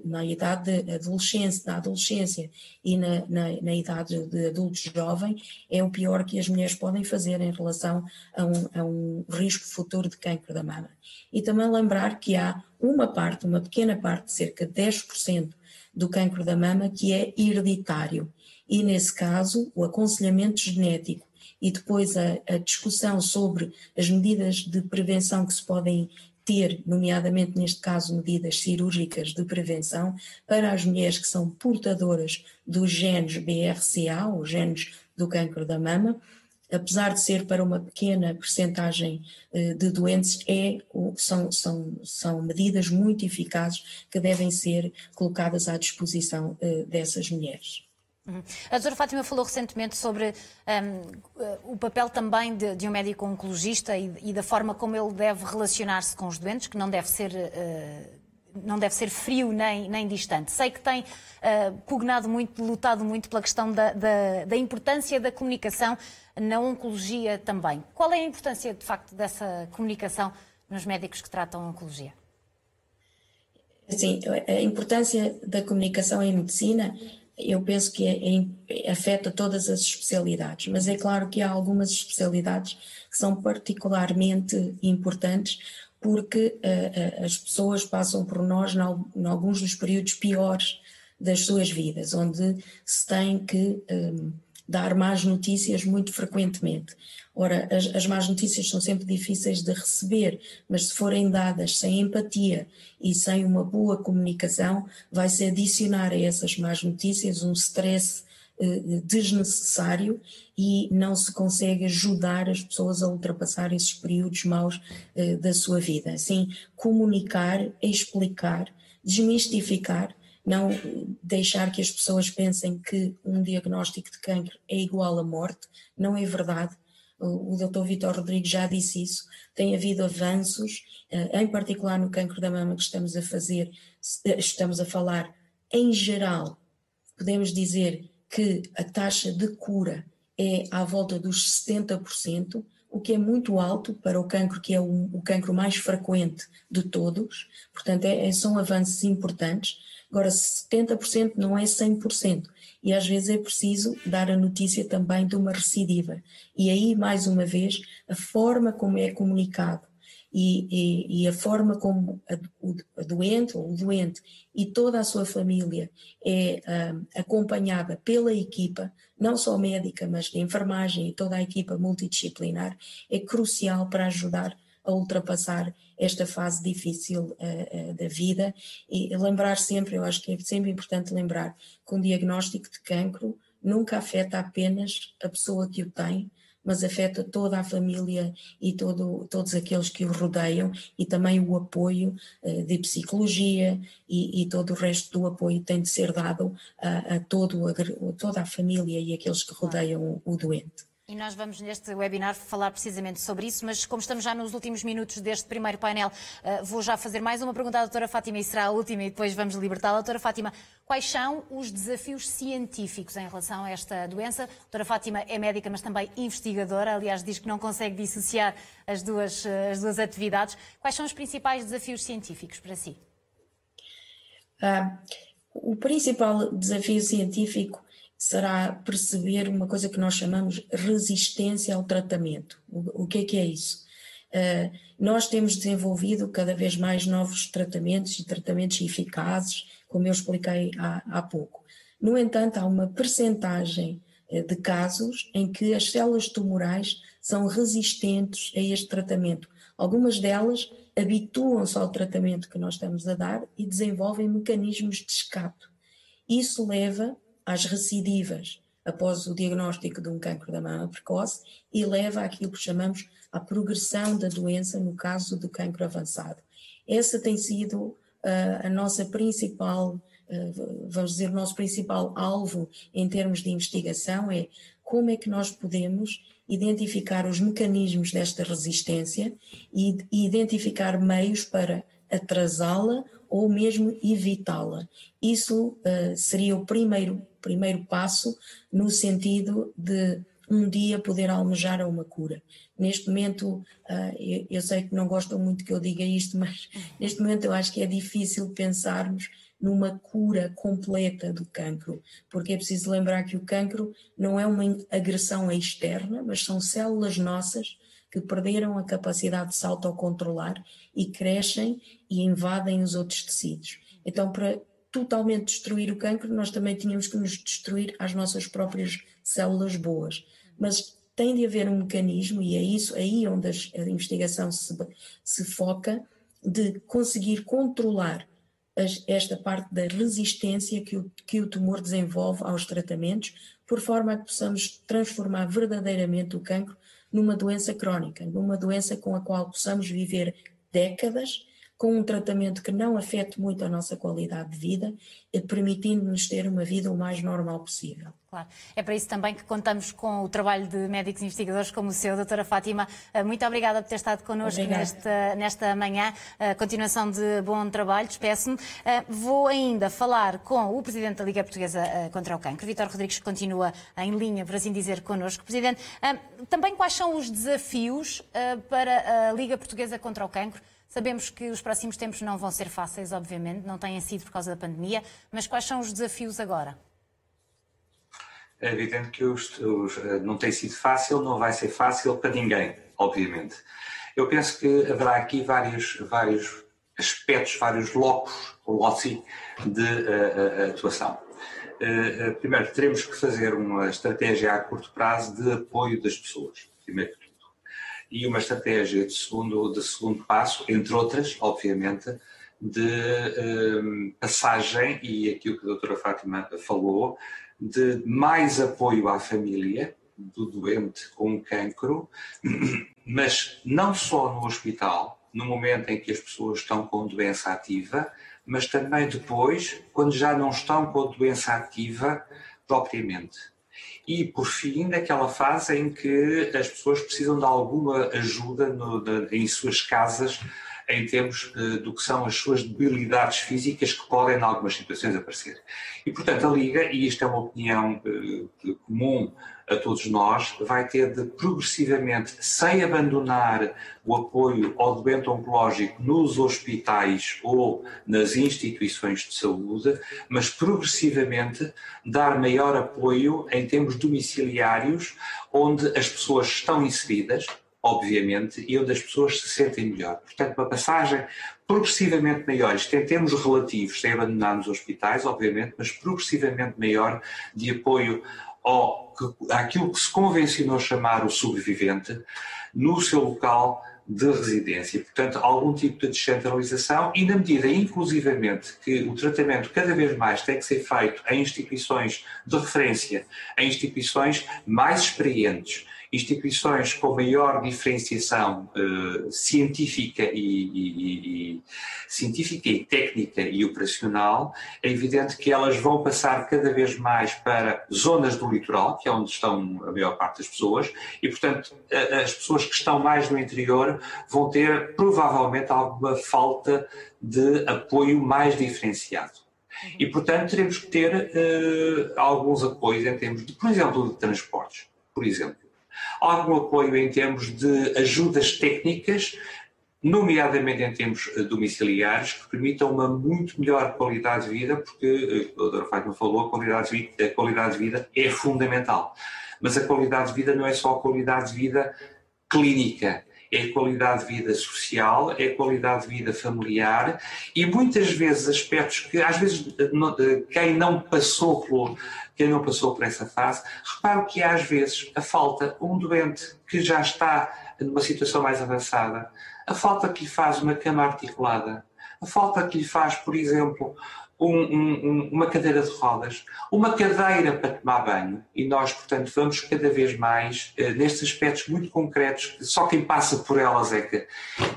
na idade de adolescência, na adolescência e na, na, na, idade de adultos jovem é o pior que as mulheres podem fazer em relação a um, a um risco futuro de câncer da mama. E também lembrar que há uma parte, uma pequena parte, cerca de 10% do câncer da mama que é hereditário. E nesse caso, o aconselhamento genético e depois a, a, discussão sobre as medidas de prevenção que se podem ter, nomeadamente neste caso, medidas cirúrgicas de prevenção para as mulheres que são portadoras dos genes BRCA, ou genes do câncer da mama, apesar de ser para uma pequena percentagem eh, de doentes, é, são, são, são medidas muito eficazes que devem ser colocadas à disposição eh, dessas mulheres. A doutora Fátima falou recentemente sobre um, o papel também de, de, um médico oncologista e, e, da forma como ele deve relacionar-se com os doentes, que não deve ser. Uh, não deve ser frio nem, nem distante. Sei que tem uh, pugnado muito, lutado muito pela questão da, da, da, importância da comunicação na oncologia também. Qual é a importância, de facto, dessa comunicação nos médicos que tratam a oncologia? Sim, a importância da comunicação em medicina eu penso que é, é, afeta todas as especialidades, mas é claro que há algumas especialidades que são particularmente importantes porque uh, as pessoas passam por nós em alguns dos períodos piores das suas vidas, onde se tem que um, dar más notícias muito frequentemente. Ora, as, as más notícias são sempre difíceis de receber, mas se forem dadas sem empatia e sem uma boa comunicação, vai-se adicionar a essas más notícias um stress eh, desnecessário e não se consegue ajudar as pessoas a ultrapassar esses períodos maus eh, da sua vida. Assim, comunicar, explicar, desmistificar não deixar que as pessoas pensem que um diagnóstico de cancro é igual à morte, não é verdade. O, Dr. Vitor Rodrigues já disse isso. Tem havido avanços, eh, em particular no cancro da mama que estamos a fazer, eh, estamos a falar em geral. Podemos dizer que a taxa de cura é à volta dos 70%, o que é muito alto para o cancro, que é o, o cancro mais frequente de todos. Portanto, é, são avanços importantes. Agora, 70% não é 100%, e às vezes é preciso dar a notícia também de uma recidiva. E aí, mais uma vez, a forma como é comunicado e, e, e a forma como a, o, a doente ou o doente e toda a sua família é um, acompanhada pela equipa, não só médica, mas de enfermagem e toda a equipa multidisciplinar, é crucial para ajudar a ultrapassar esta fase difícil uh, uh, da vida e lembrar sempre, eu acho que é sempre importante lembrar que um diagnóstico de cancro nunca afeta apenas a pessoa que o tem, mas afeta toda a família e todo, todos aqueles que o rodeiam e também o apoio uh, de psicologia e, e, todo o resto do apoio tem de ser dado a, a, todo, a toda a família e aqueles que rodeiam o, o doente. E nós vamos neste webinar falar precisamente sobre isso, mas como estamos já nos últimos minutos deste primeiro painel, uh, vou já fazer mais uma pergunta à doutora Fátima e será a última e depois vamos libertá-la. Doutora Fátima, quais são os desafios científicos em relação a esta doença? A doutora Fátima é médica, mas também investigadora, aliás diz que não consegue dissociar as duas, uh, as duas atividades. Quais são os principais desafios científicos para si? Uh, o principal desafio científico será perceber uma coisa que nós chamamos resistência ao tratamento. O, o que é que é isso? Uh, nós temos desenvolvido cada vez mais novos tratamentos e tratamentos eficazes, como eu expliquei há, há pouco. No entanto, há uma percentagem uh, de casos em que as células tumorais são resistentes a este tratamento. Algumas delas habituam-se ao tratamento que nós estamos a dar e desenvolvem mecanismos de escape. Isso leva às recidivas após o diagnóstico de um cancro da mama precoce e leva àquilo que chamamos a progressão da doença no caso do cancro avançado. Essa tem sido uh, a nossa principal, uh, vamos dizer, o nosso principal alvo em termos de investigação é como é que nós podemos identificar os mecanismos desta resistência e, e identificar meios para atrasá-la ou mesmo evitá-la. Isso uh, seria o primeiro primeiro passo no sentido de um dia poder almejar a uma cura. Neste momento, uh, eu, eu, sei que não gostam muito que eu diga isto, mas neste momento eu acho que é difícil pensarmos numa cura completa do cancro, porque é preciso lembrar que o cancro não é uma agressão externa, mas são células nossas que perderam a capacidade de se autocontrolar e crescem e invadem os outros tecidos. Então, para totalmente destruir o cancro, nós também tínhamos que nos destruir as nossas próprias células boas. Mas tem de haver um mecanismo, e é isso aí onde a investigação se, se foca, de conseguir controlar as, esta parte da resistência que o, que o tumor desenvolve aos tratamentos, por forma a que possamos transformar verdadeiramente o cancro numa doença crónica, numa doença com a qual possamos viver décadas com um tratamento que não afete muito a nossa qualidade de vida, permitindo-nos ter uma vida o mais normal possível. Claro. É para isso também que contamos com o trabalho de médicos investigadores como o seu, doutora Fátima. Eh, muito obrigada por ter estado connosco nesta, nesta manhã. Eh, continuação de bom trabalho, despeço-me. Eh, vou ainda falar com o Presidente da Liga Portuguesa contra o Cancro, Vítor Rodrigues, que continua em linha, por assim dizer, connosco. Presidente, também quais são os desafios para a Liga Portuguesa contra o Cancro? Sabemos que os próximos tempos não vão ser fáceis, obviamente, não têm sido por causa da pandemia, mas quais são os desafios agora? É evidente que os, os, não tem sido fácil, não vai ser fácil para ninguém, obviamente. Eu penso que haverá aqui vários, vários aspectos, vários locos, loci de uh, atuação. Uh, primeiro, teremos que fazer uma estratégia a curto prazo de apoio das pessoas, primeiro. E uma estratégia de segundo, de segundo passo, entre outras, obviamente, de passagem, e aquilo que a doutora Fátima falou, de mais apoio à família do doente com cancro, mas não só no hospital, no momento em que as pessoas estão com doença ativa, mas também depois, quando já não estão com doença ativa propriamente. E, por fim, naquela fase em que as pessoas precisam de alguma ajuda no, de, em suas casas em termos uh, do que são as suas debilidades físicas que podem, em algumas situações, aparecer. E, portanto, a Liga, e isto é uma opinião uh, comum a todos nós, vai ter de progressivamente, sem abandonar o apoio ao doente oncológico nos hospitais ou nas instituições de saúde, mas progressivamente dar maior apoio em termos domiciliários, onde as pessoas estão inseridas, obviamente, e onde as pessoas se sentem melhor. Portanto, uma passagem progressivamente maior, isto em termos relativos, sem abandonar nos hospitais, obviamente, mas progressivamente maior de apoio ao, àquilo que se convencionou chamar o sobrevivente no seu local de residência. Portanto, algum tipo de descentralização e na medida, inclusivamente, que o tratamento cada vez mais tem que ser feito em instituições de referência, em instituições mais experientes, instituições com maior diferenciação uh, científica e, e, e, científica e técnica e operacional, é evidente que elas vão passar cada vez mais para zonas do litoral, que é onde estão a maior parte das pessoas, e portanto as pessoas que estão mais no interior vão ter provavelmente alguma falta de apoio mais diferenciado. E, portanto, teremos que ter uh, alguns apoios em termos de, por exemplo, de transportes. Por exemplo, algum apoio em termos de ajudas técnicas, nomeadamente em termos eh, domiciliares, que permitam uma muito melhor qualidade de vida, porque eh, a doutora Fátima falou, a qualidade, de vida, a qualidade de vida é fundamental. Mas a qualidade de vida não é só a qualidade de vida clínica, é qualidade de vida social, é qualidade de vida familiar e muitas vezes aspectos que às vezes eh, quem não passou por, quem não passou por essa fase, reparo que às vezes a falta, um doente que já está numa situação mais avançada, a falta que lhe faz uma cama articulada, a falta que lhe faz, por exemplo, um, um, uma cadeira de rodas, uma cadeira para tomar banho, e nós, portanto, vamos cada vez mais uh, nestes aspectos muito concretos, que só quem passa por elas é que,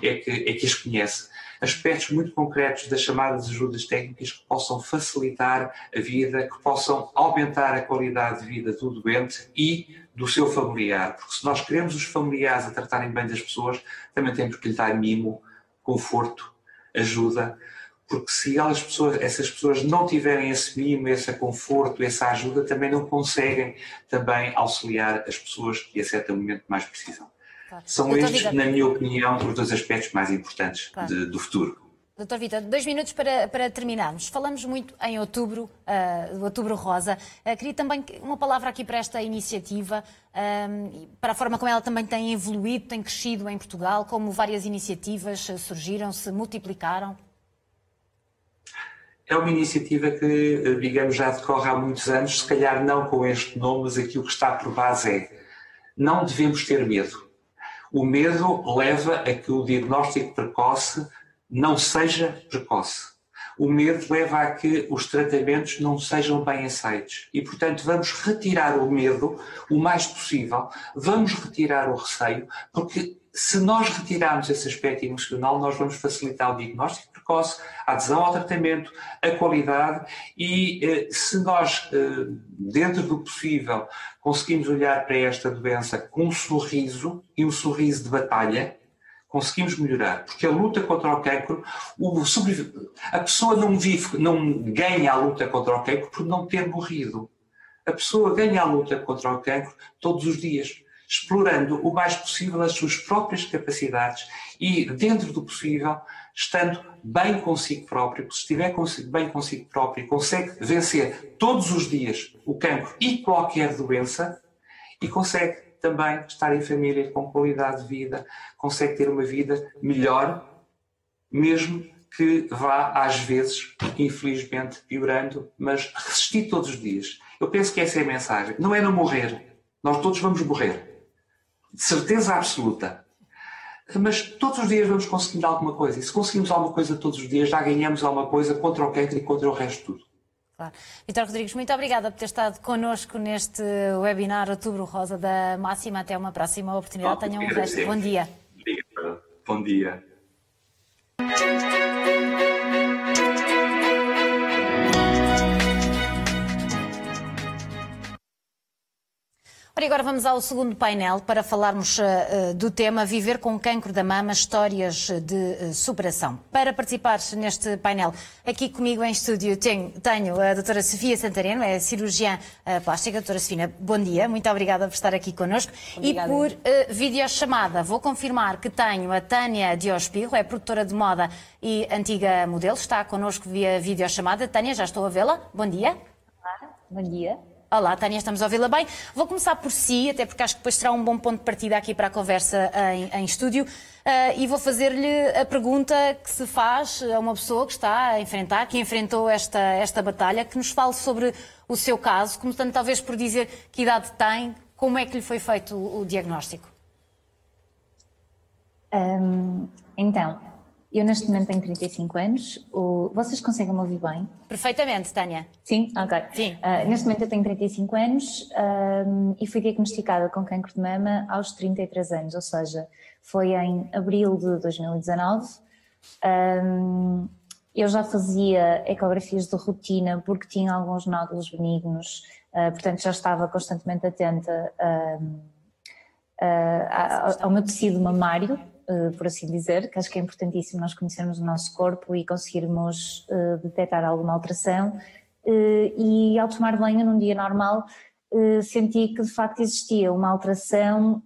é que, é que as conhece aspectos muito concretos das chamadas ajudas técnicas que possam facilitar a vida, que possam aumentar a qualidade de vida do doente e do seu familiar. Porque se nós queremos os familiares a tratarem bem das pessoas, também temos que lhe dar mimo, conforto, ajuda, porque se elas pessoas, essas pessoas não tiverem esse mimo, esse conforto, essa ajuda, também não conseguem também auxiliar as pessoas que a certo momento mais precisam. Claro. São Doutor estes, na minha opinião, os dois aspectos mais importantes claro. de, do futuro. Doutor Vitor, dois minutos para, para terminarmos. Falamos muito em outubro, uh, outubro rosa. Uh, queria também uma palavra aqui para esta iniciativa, uh, para a forma como ela também tem evoluído, tem crescido em Portugal, como várias iniciativas surgiram, se multiplicaram. É uma iniciativa que, digamos, já decorre há muitos anos, se calhar não com este nome, mas aquilo que está por base é não devemos ter medo o medo leva a que o diagnóstico precoce não seja precoce. O medo leva a que os tratamentos não sejam bem aceitos. E, portanto, vamos retirar o medo o mais possível, vamos retirar o receio, porque se nós retirarmos esse aspecto emocional, nós vamos facilitar o diagnóstico precoce, a adesão ao tratamento, a qualidade e eh, se nós, eh, dentro do possível, conseguimos olhar para esta doença com um sorriso e um sorriso de batalha, conseguimos melhorar. Porque a luta contra o cancro, o a pessoa não vive, não ganha a luta contra o cancro por não ter morrido. A pessoa ganha a luta contra o cancro todos os dias explorando o mais possível as suas próprias capacidades e, dentro do possível, estando bem consigo próprio, se estiver bem consigo próprio, consegue vencer todos os dias o cancro e qualquer doença e consegue também estar em família com qualidade de vida, consegue ter uma vida melhor, mesmo que vá às vezes, infelizmente, piorando, mas resistir todos os dias. Eu penso que essa é a mensagem. Não é não morrer. Nós todos vamos morrer. Certeza absoluta. Mas todos os dias vamos conseguindo alguma coisa. E se conseguimos alguma coisa todos os dias, já ganhamos alguma coisa contra o cancro e contra o resto de tudo. Claro. Vitor Rodrigues, muito obrigada por ter estado connosco neste webinar Outubro Rosa da Máxima. Até uma próxima oportunidade. Tenham um resto. Bom dia. Bom dia. Ora, agora vamos ao segundo painel para falarmos uh, do tema Viver com cancro da mama, histórias de uh, superação. Para participar neste painel, aqui comigo em estúdio tenho, tenho a doutora Sofia Santareno, é cirurgiã uh, plástica. Doutora Sofia, bom dia, muito obrigada por estar aqui connosco. Obrigada. E por uh, videochamada, vou confirmar que tenho a Tânia Diospirro, é produtora de moda e antiga modelo, está connosco via videochamada. Tânia, já estou a vê-la, bom dia. Olá, bom dia. Olá, Tânia, estamos a ouvi-la bem. Vou começar por si, até porque acho que depois será um bom ponto de partida aqui para a conversa em, em estúdio. Uh, e vou fazer-lhe a pergunta que se faz a uma pessoa que está a enfrentar, que enfrentou esta, esta batalha, que nos fale sobre o seu caso, começando talvez por dizer que idade tem, como é que lhe foi feito o, o diagnóstico? Um, então, eu neste momento tenho 35 anos. O... Vocês conseguem me ouvir bem? Perfeitamente, Tânia. Sim? Ok. Sim. Uh, neste momento eu tenho 35 anos um, e fui diagnosticada com cancro de mama aos 33 anos, ou seja, foi em abril de 2019. Um, eu já fazia ecografias de rotina porque tinha alguns nódulos benignos, uh, portanto já estava constantemente atenta uh, ao meu tecido mamário, por assim dizer, que acho que é importantíssimo nós conhecermos o nosso corpo e conseguirmos uh, detectar alguma alteração. Uh, e ao tomar banho num dia normal, senti que de facto existia uma alteração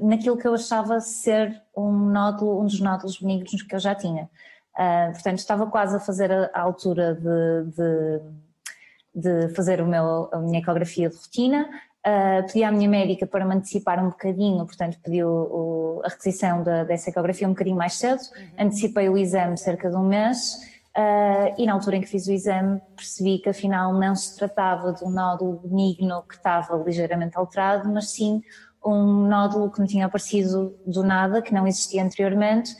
naquilo que eu achava ser um nódulo, um dos nódulos benignos que eu já tinha. portanto, estava quase a fazer a altura de, de, de fazer o meu, a minha ecografia de rotina, Uh, pedi à minha médica para me antecipar um bocadinho, portanto pediu o, a requisição da, dessa ecografia um bocadinho mais cedo, uhum. antecipei o exame cerca de um mês uh, e na altura em que fiz o exame percebi que afinal não se tratava de um nódulo benigno que estava ligeiramente alterado, mas sim um nódulo que não tinha aparecido do nada, que não existia anteriormente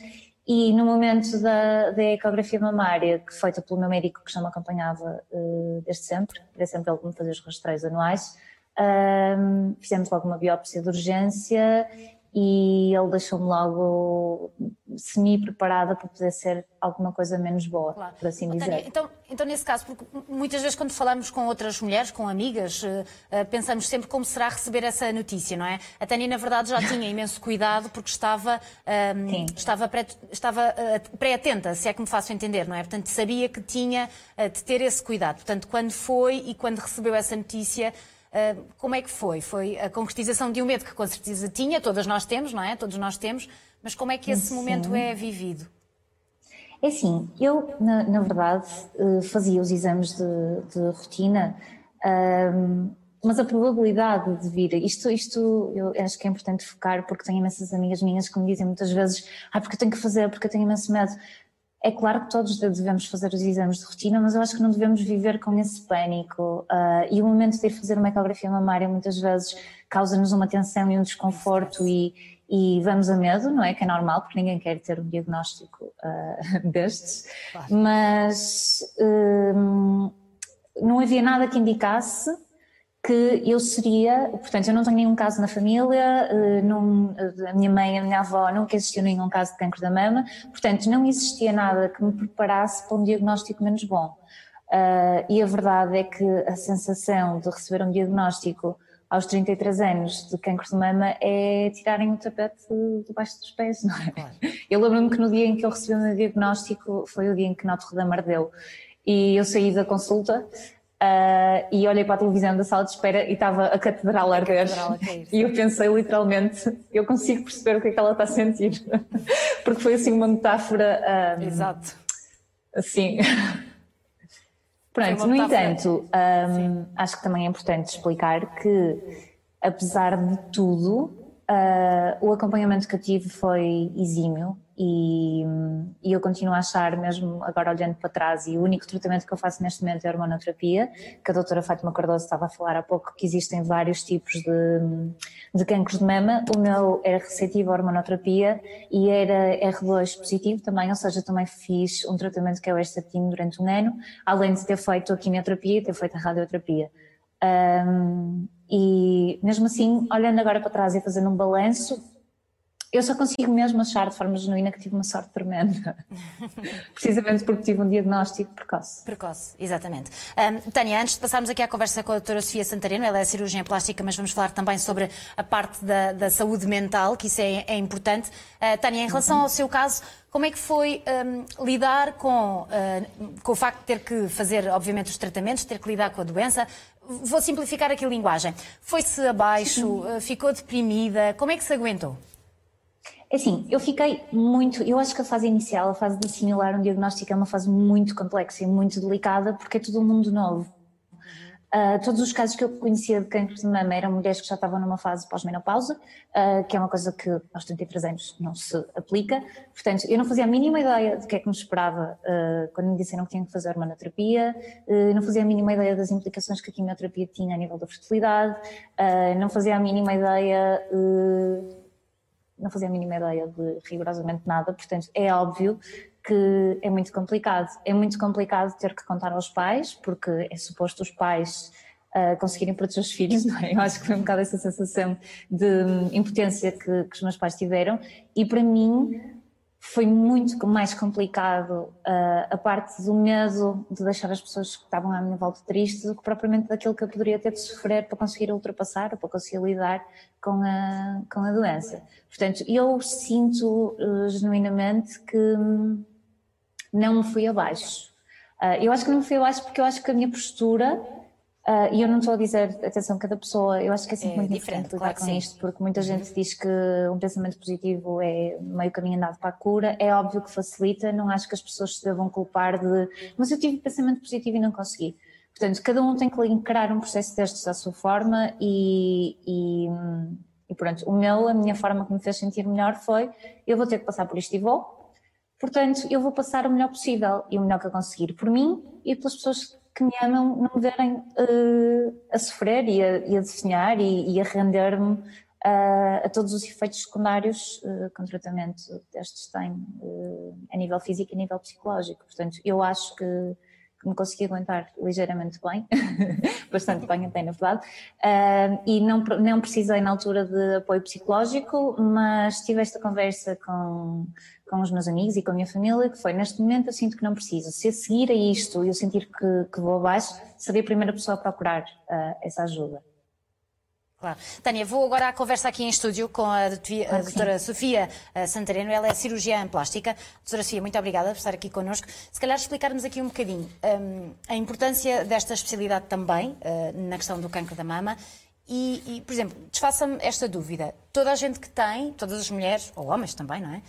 e no momento da, da ecografia mamária, que feita pelo meu médico que já me acompanhava uh, desde sempre, desde sempre ele me fazia os rastreios anuais, um, fizemos logo uma biópsia de urgência e ele deixou-me logo semi-preparada para poder ser alguma coisa menos boa, claro. por assim dizer. Então, então, nesse caso, porque muitas vezes quando falamos com outras mulheres, com amigas, uh, pensamos sempre como será receber essa notícia, não é? A Tânia, na verdade, já tinha imenso cuidado porque estava, um, estava, pré, estava uh, pré-atenta, se é que me faço entender, não é? Portanto, sabia que tinha de ter esse cuidado. Portanto, quando foi e quando recebeu essa notícia, ah, como é que foi? Foi a concretização de um medo que com certeza tinha, todas nós temos, não é? Todos nós temos, mas como é que esse Sim. momento é vivido? É assim, eu, na, na verdade, eh, fazia os exames de, de rotina, um, mas a probabilidade de vir, isto, isto eu acho que é importante focar, porque tenho imensas amigas minhas que me dizem muitas vezes, ah, porque eu tenho que fazer, porque eu tenho imenso medo. É claro que todos devemos fazer os exames de rotina, mas eu acho que não devemos viver com esse pânico. Uh, e o momento de ir fazer uma ecografia mamária muitas vezes causa-nos uma tensão e um desconforto e, e vamos a medo, não é? Que é normal, porque ninguém quer ter um diagnóstico uh, destes. Claro. Mas um, não havia nada que indicasse que eu seria, portanto, eu não tenho nenhum caso na família, eh, não, a minha mãe, a minha avó, nunca existiu nenhum caso de cancro da mama, portanto, não existia nada que me preparasse para um diagnóstico menos bom. Uh, e a verdade é que a sensação de receber um diagnóstico aos 33 anos de cancro de mama é tirarem o tapete debaixo dos pés, não é? Eu lembro-me que no dia em que eu recebi o meu diagnóstico foi o dia em que Notre Dame ardeu. E eu saí da consulta Uh, e olhei para a televisão da sala de espera e estava a catedral a arder. E eu pensei literalmente, eu consigo perceber o que é que ela está a sentir. Porque foi assim uma metáfora. Um, Exato. Assim. Pronto, no entanto, um, acho que também é importante explicar que, apesar de tudo, uh, o acompanhamento que eu tive foi exímio e, e, eu continuo a achar, mesmo agora olhando para trás, e o único tratamento que eu faço neste momento é a hormonoterapia, que a doutora Fátima Cardoso estava a falar há pouco, que existem vários tipos de, de cancros de mama. O meu era receptivo à hormonoterapia e era R2 positivo também, ou seja, também fiz um tratamento que é o estatina durante um ano, além de ter feito a quimioterapia e ter feito a radioterapia. Um, e mesmo assim, olhando agora para trás e fazendo um balanço, eu só consigo mesmo achar de forma genuína que tive uma sorte tremenda. Precisamente porque tive um diagnóstico precoce. Precoce, exatamente. Um, Tânia, antes de passarmos aqui à conversa com a doutora Sofia Santareno, ela é cirurgiã plástica, mas vamos falar também sobre a parte da, da saúde mental, que isso é, é importante. Uh, Tânia, em relação ao seu caso, como é que foi um, lidar com, uh, com o facto de ter que fazer, obviamente, os tratamentos, ter que lidar com a doença? Vou simplificar aqui a linguagem. Foi-se abaixo, uh, ficou deprimida, como é que se aguentou? É assim, eu fiquei muito. Eu acho que a fase inicial, a fase de assimilar um diagnóstico, é uma fase muito complexa e muito delicada porque é todo um mundo novo. Uh, todos os casos que eu conhecia de cancro de mama eram mulheres que já estavam numa fase pós-menopausa, uh, que é uma coisa que aos 33 anos não se aplica. Portanto, eu não fazia a mínima ideia do que é que me esperava uh, quando me disseram que tinha que fazer hormonoterapia, não fazia a mínima ideia das implicações que a quimioterapia tinha a nível da fertilidade, não fazia a mínima ideia não fazia a mínima ideia de rigorosamente nada, portanto é óbvio que é muito complicado. É muito complicado ter que contar aos pais, porque é suposto os pais uh, conseguirem proteger os filhos, não é? Eu acho que foi um bocado essa sensação de impotência que, que os meus pais tiveram, e para mim foi muito mais complicado uh, a parte do medo de deixar as pessoas que estavam à minha volta tristes do que propriamente daquilo que eu poderia ter de sofrer para conseguir ultrapassar ou para conseguir lidar com a, com a doença. Portanto, eu sinto uh, genuinamente que não me fui abaixo. Uh, eu acho que não me fui abaixo porque eu acho que a minha postura Uh, e eu não estou a dizer, atenção, cada pessoa, eu acho que é sempre é muito diferente lidar claro com isto, porque muita gente uhum. diz que um pensamento positivo é meio caminho andado para a cura, é óbvio que facilita, não acho que as pessoas se devam culpar de, mas eu tive pensamento positivo e não consegui. Portanto, cada um tem que encarar um processo destes à sua forma e, e, e pronto, o meu, a minha forma que me fez sentir melhor foi, eu vou ter que passar por isto e vou, portanto, eu vou passar o melhor possível e o melhor que eu conseguir por mim e pelas pessoas que me amam não me verem uh, a sofrer e a, e a e, e a render-me uh, a todos os efeitos secundários uh, que um tratamento destes tem a nível físico e a nível psicológico. Portanto, eu acho que, que me consegui aguentar ligeiramente bem, bastante bem até na verdade, e não, não precisei na altura de apoio psicológico, mas tive esta conversa com com os meus amigos e com a minha família, que foi neste momento eu sinto que não preciso. Se a seguir a isto e eu sentir que, que vou abaixo, seria a primeira pessoa a procurar uh, essa ajuda. Claro. Tânia, vou agora à conversa aqui em estúdio com a, a doutora Sofia eh, Santareno, ela é cirurgiã plástica. Doutora Sofia, muito obrigada por estar aqui connosco. Se calhar explicar-nos aqui um bocadinho um, a importância desta especialidade também uh, na questão do cancro da mama e, e por exemplo, desfaça-me esta dúvida. Toda a gente que tem, todas as mulheres, ou homens também, não é?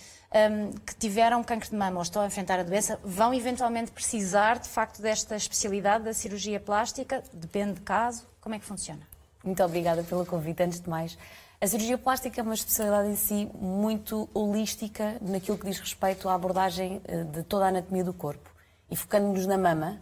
Um, que tiveram cancro de mama ou estão a enfrentar a doença, vão eventualmente precisar, de facto, desta especialidade da cirurgia plástica? Depende de caso? Como é que funciona? Muito obrigada pelo convite. Antes de mais, a cirurgia plástica é uma especialidade em si muito holística naquilo que diz respeito à abordagem eh, de toda a anatomia do corpo. E focando-nos na mama,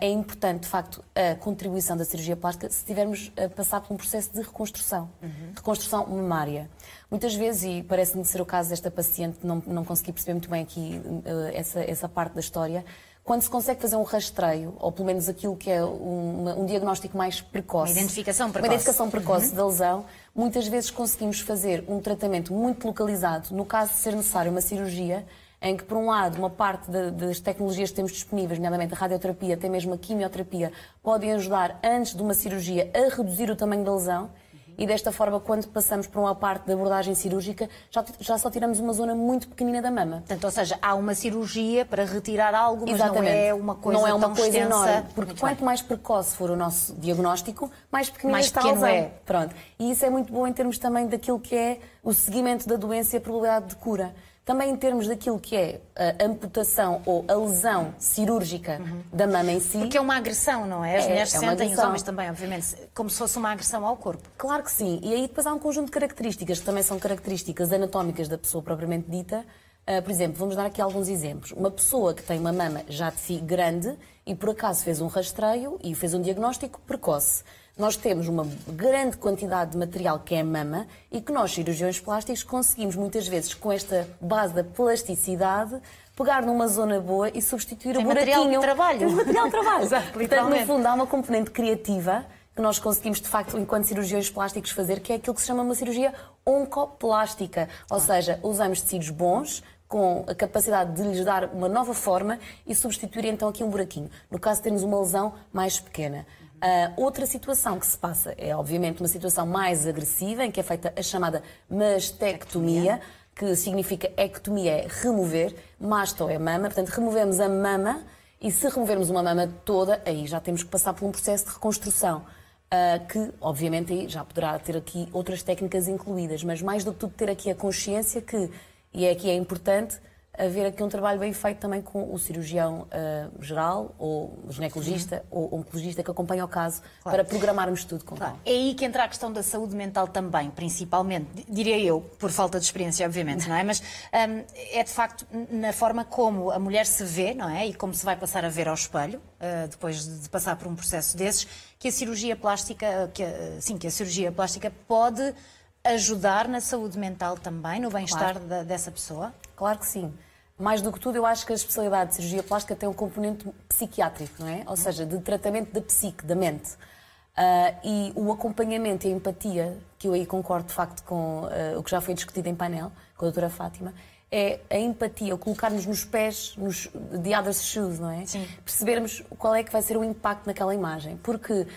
é importante, de facto, a contribuição da cirurgia plástica se tivermos a passar por um processo de reconstrução, uhum. reconstrução mamária. Muitas vezes, e parece-me ser o caso desta paciente, não, não consegui perceber muito bem aqui uh, essa, essa parte da história, quando se consegue fazer um rastreio, ou pelo menos aquilo que é um, um diagnóstico mais precoce, uma identificação precoce, uma identificação precoce uhum. da lesão, muitas vezes conseguimos fazer um tratamento muito localizado, no caso de ser necessário uma cirurgia, em que, por um lado, uma parte de, das tecnologias que temos disponíveis, nomeadamente a radioterapia, até mesmo a quimioterapia, podem ajudar, antes de uma cirurgia, a reduzir o tamanho da lesão. e desta forma, quando passamos para uma parte da abordagem cirúrgica, já, já só tiramos uma zona muito pequenina da mama. Portanto, ou seja, há uma cirurgia para retirar algo, mas Exatamente. não é uma coisa Não é uma coisa extensa. enorme, porque muito quanto bem. mais precoce for o nosso diagnóstico, mais pequenino mais está pequeno é. Pronto. E isso é muito bom em termos também daquilo que é o seguimento da doença e a probabilidade de cura. Também em termos daquilo que é a amputação ou a lesão cirúrgica uhum. da mama em si. Porque é uma agressão, não é? As é, mulheres é sentem, os homens também, obviamente, como se fosse uma agressão ao corpo. Claro que sim. E aí depois há um conjunto de características que também são características anatómicas da pessoa propriamente dita. Uh, por exemplo, vamos dar aqui alguns exemplos. Uma pessoa que tem uma mama já de si grande e por acaso fez um rastreio e fez um diagnóstico precoce nós temos uma grande quantidade de material que é a mama e que nós, cirurgiões plásticos, conseguimos muitas vezes, com esta base da plasticidade, pegar numa zona boa e substituir Tem o buraquinho. material de trabalho. Tem material de trabalho. Exato, Portanto, no fundo, há uma componente criativa que nós conseguimos, de facto, enquanto cirurgiões plásticos, fazer, que é aquilo que se chama uma cirurgia oncoplástica. Ou seja, usamos tecidos bons, com a capacidade de lhes dar uma nova forma e substituir então aqui um buraquinho. No caso, temos uma lesão mais pequena. Uh, outra situação que se passa é, obviamente, uma situação mais agressiva, em que é feita a chamada mastectomia, que significa ectomia é remover, masto é mama, portanto, removemos a mama e se removermos uma mama toda, aí já temos que passar por um processo de reconstrução. Uh, que, obviamente, aí já poderá ter aqui outras técnicas incluídas, mas mais do que tudo ter aqui a consciência que, e é aqui é importante, haver aqui um trabalho bem feito também com o cirurgião uh, geral, ou o ginecologista, uhum. ou oncologista que acompanha o caso, claro. para programarmos tudo com claro. É aí que entra a questão da saúde mental também, principalmente, diria eu, por falta de experiência, obviamente, não é? Mas um, é de facto na forma como a mulher se vê, não é? E como se vai passar a ver ao espelho, uh, depois de passar por um processo desses, que a cirurgia plástica, que, sim, que a cirurgia plástica pode ajudar na saúde mental também, no bem-estar claro. dessa pessoa? Claro que sim. Mais do que tudo, eu acho que a especialidade de cirurgia plástica tem um componente psiquiátrico, não é? Ou seja, de tratamento da psique, da mente. Uh, e o acompanhamento e a empatia, que eu aí concordo de facto com uh, o que já foi discutido em painel, com a doutora Fátima, é a empatia, o colocarmos nos pés nos, de other's shoes, não é? Sim. Percebermos qual é que vai ser o impacto naquela imagem. Porque, uh,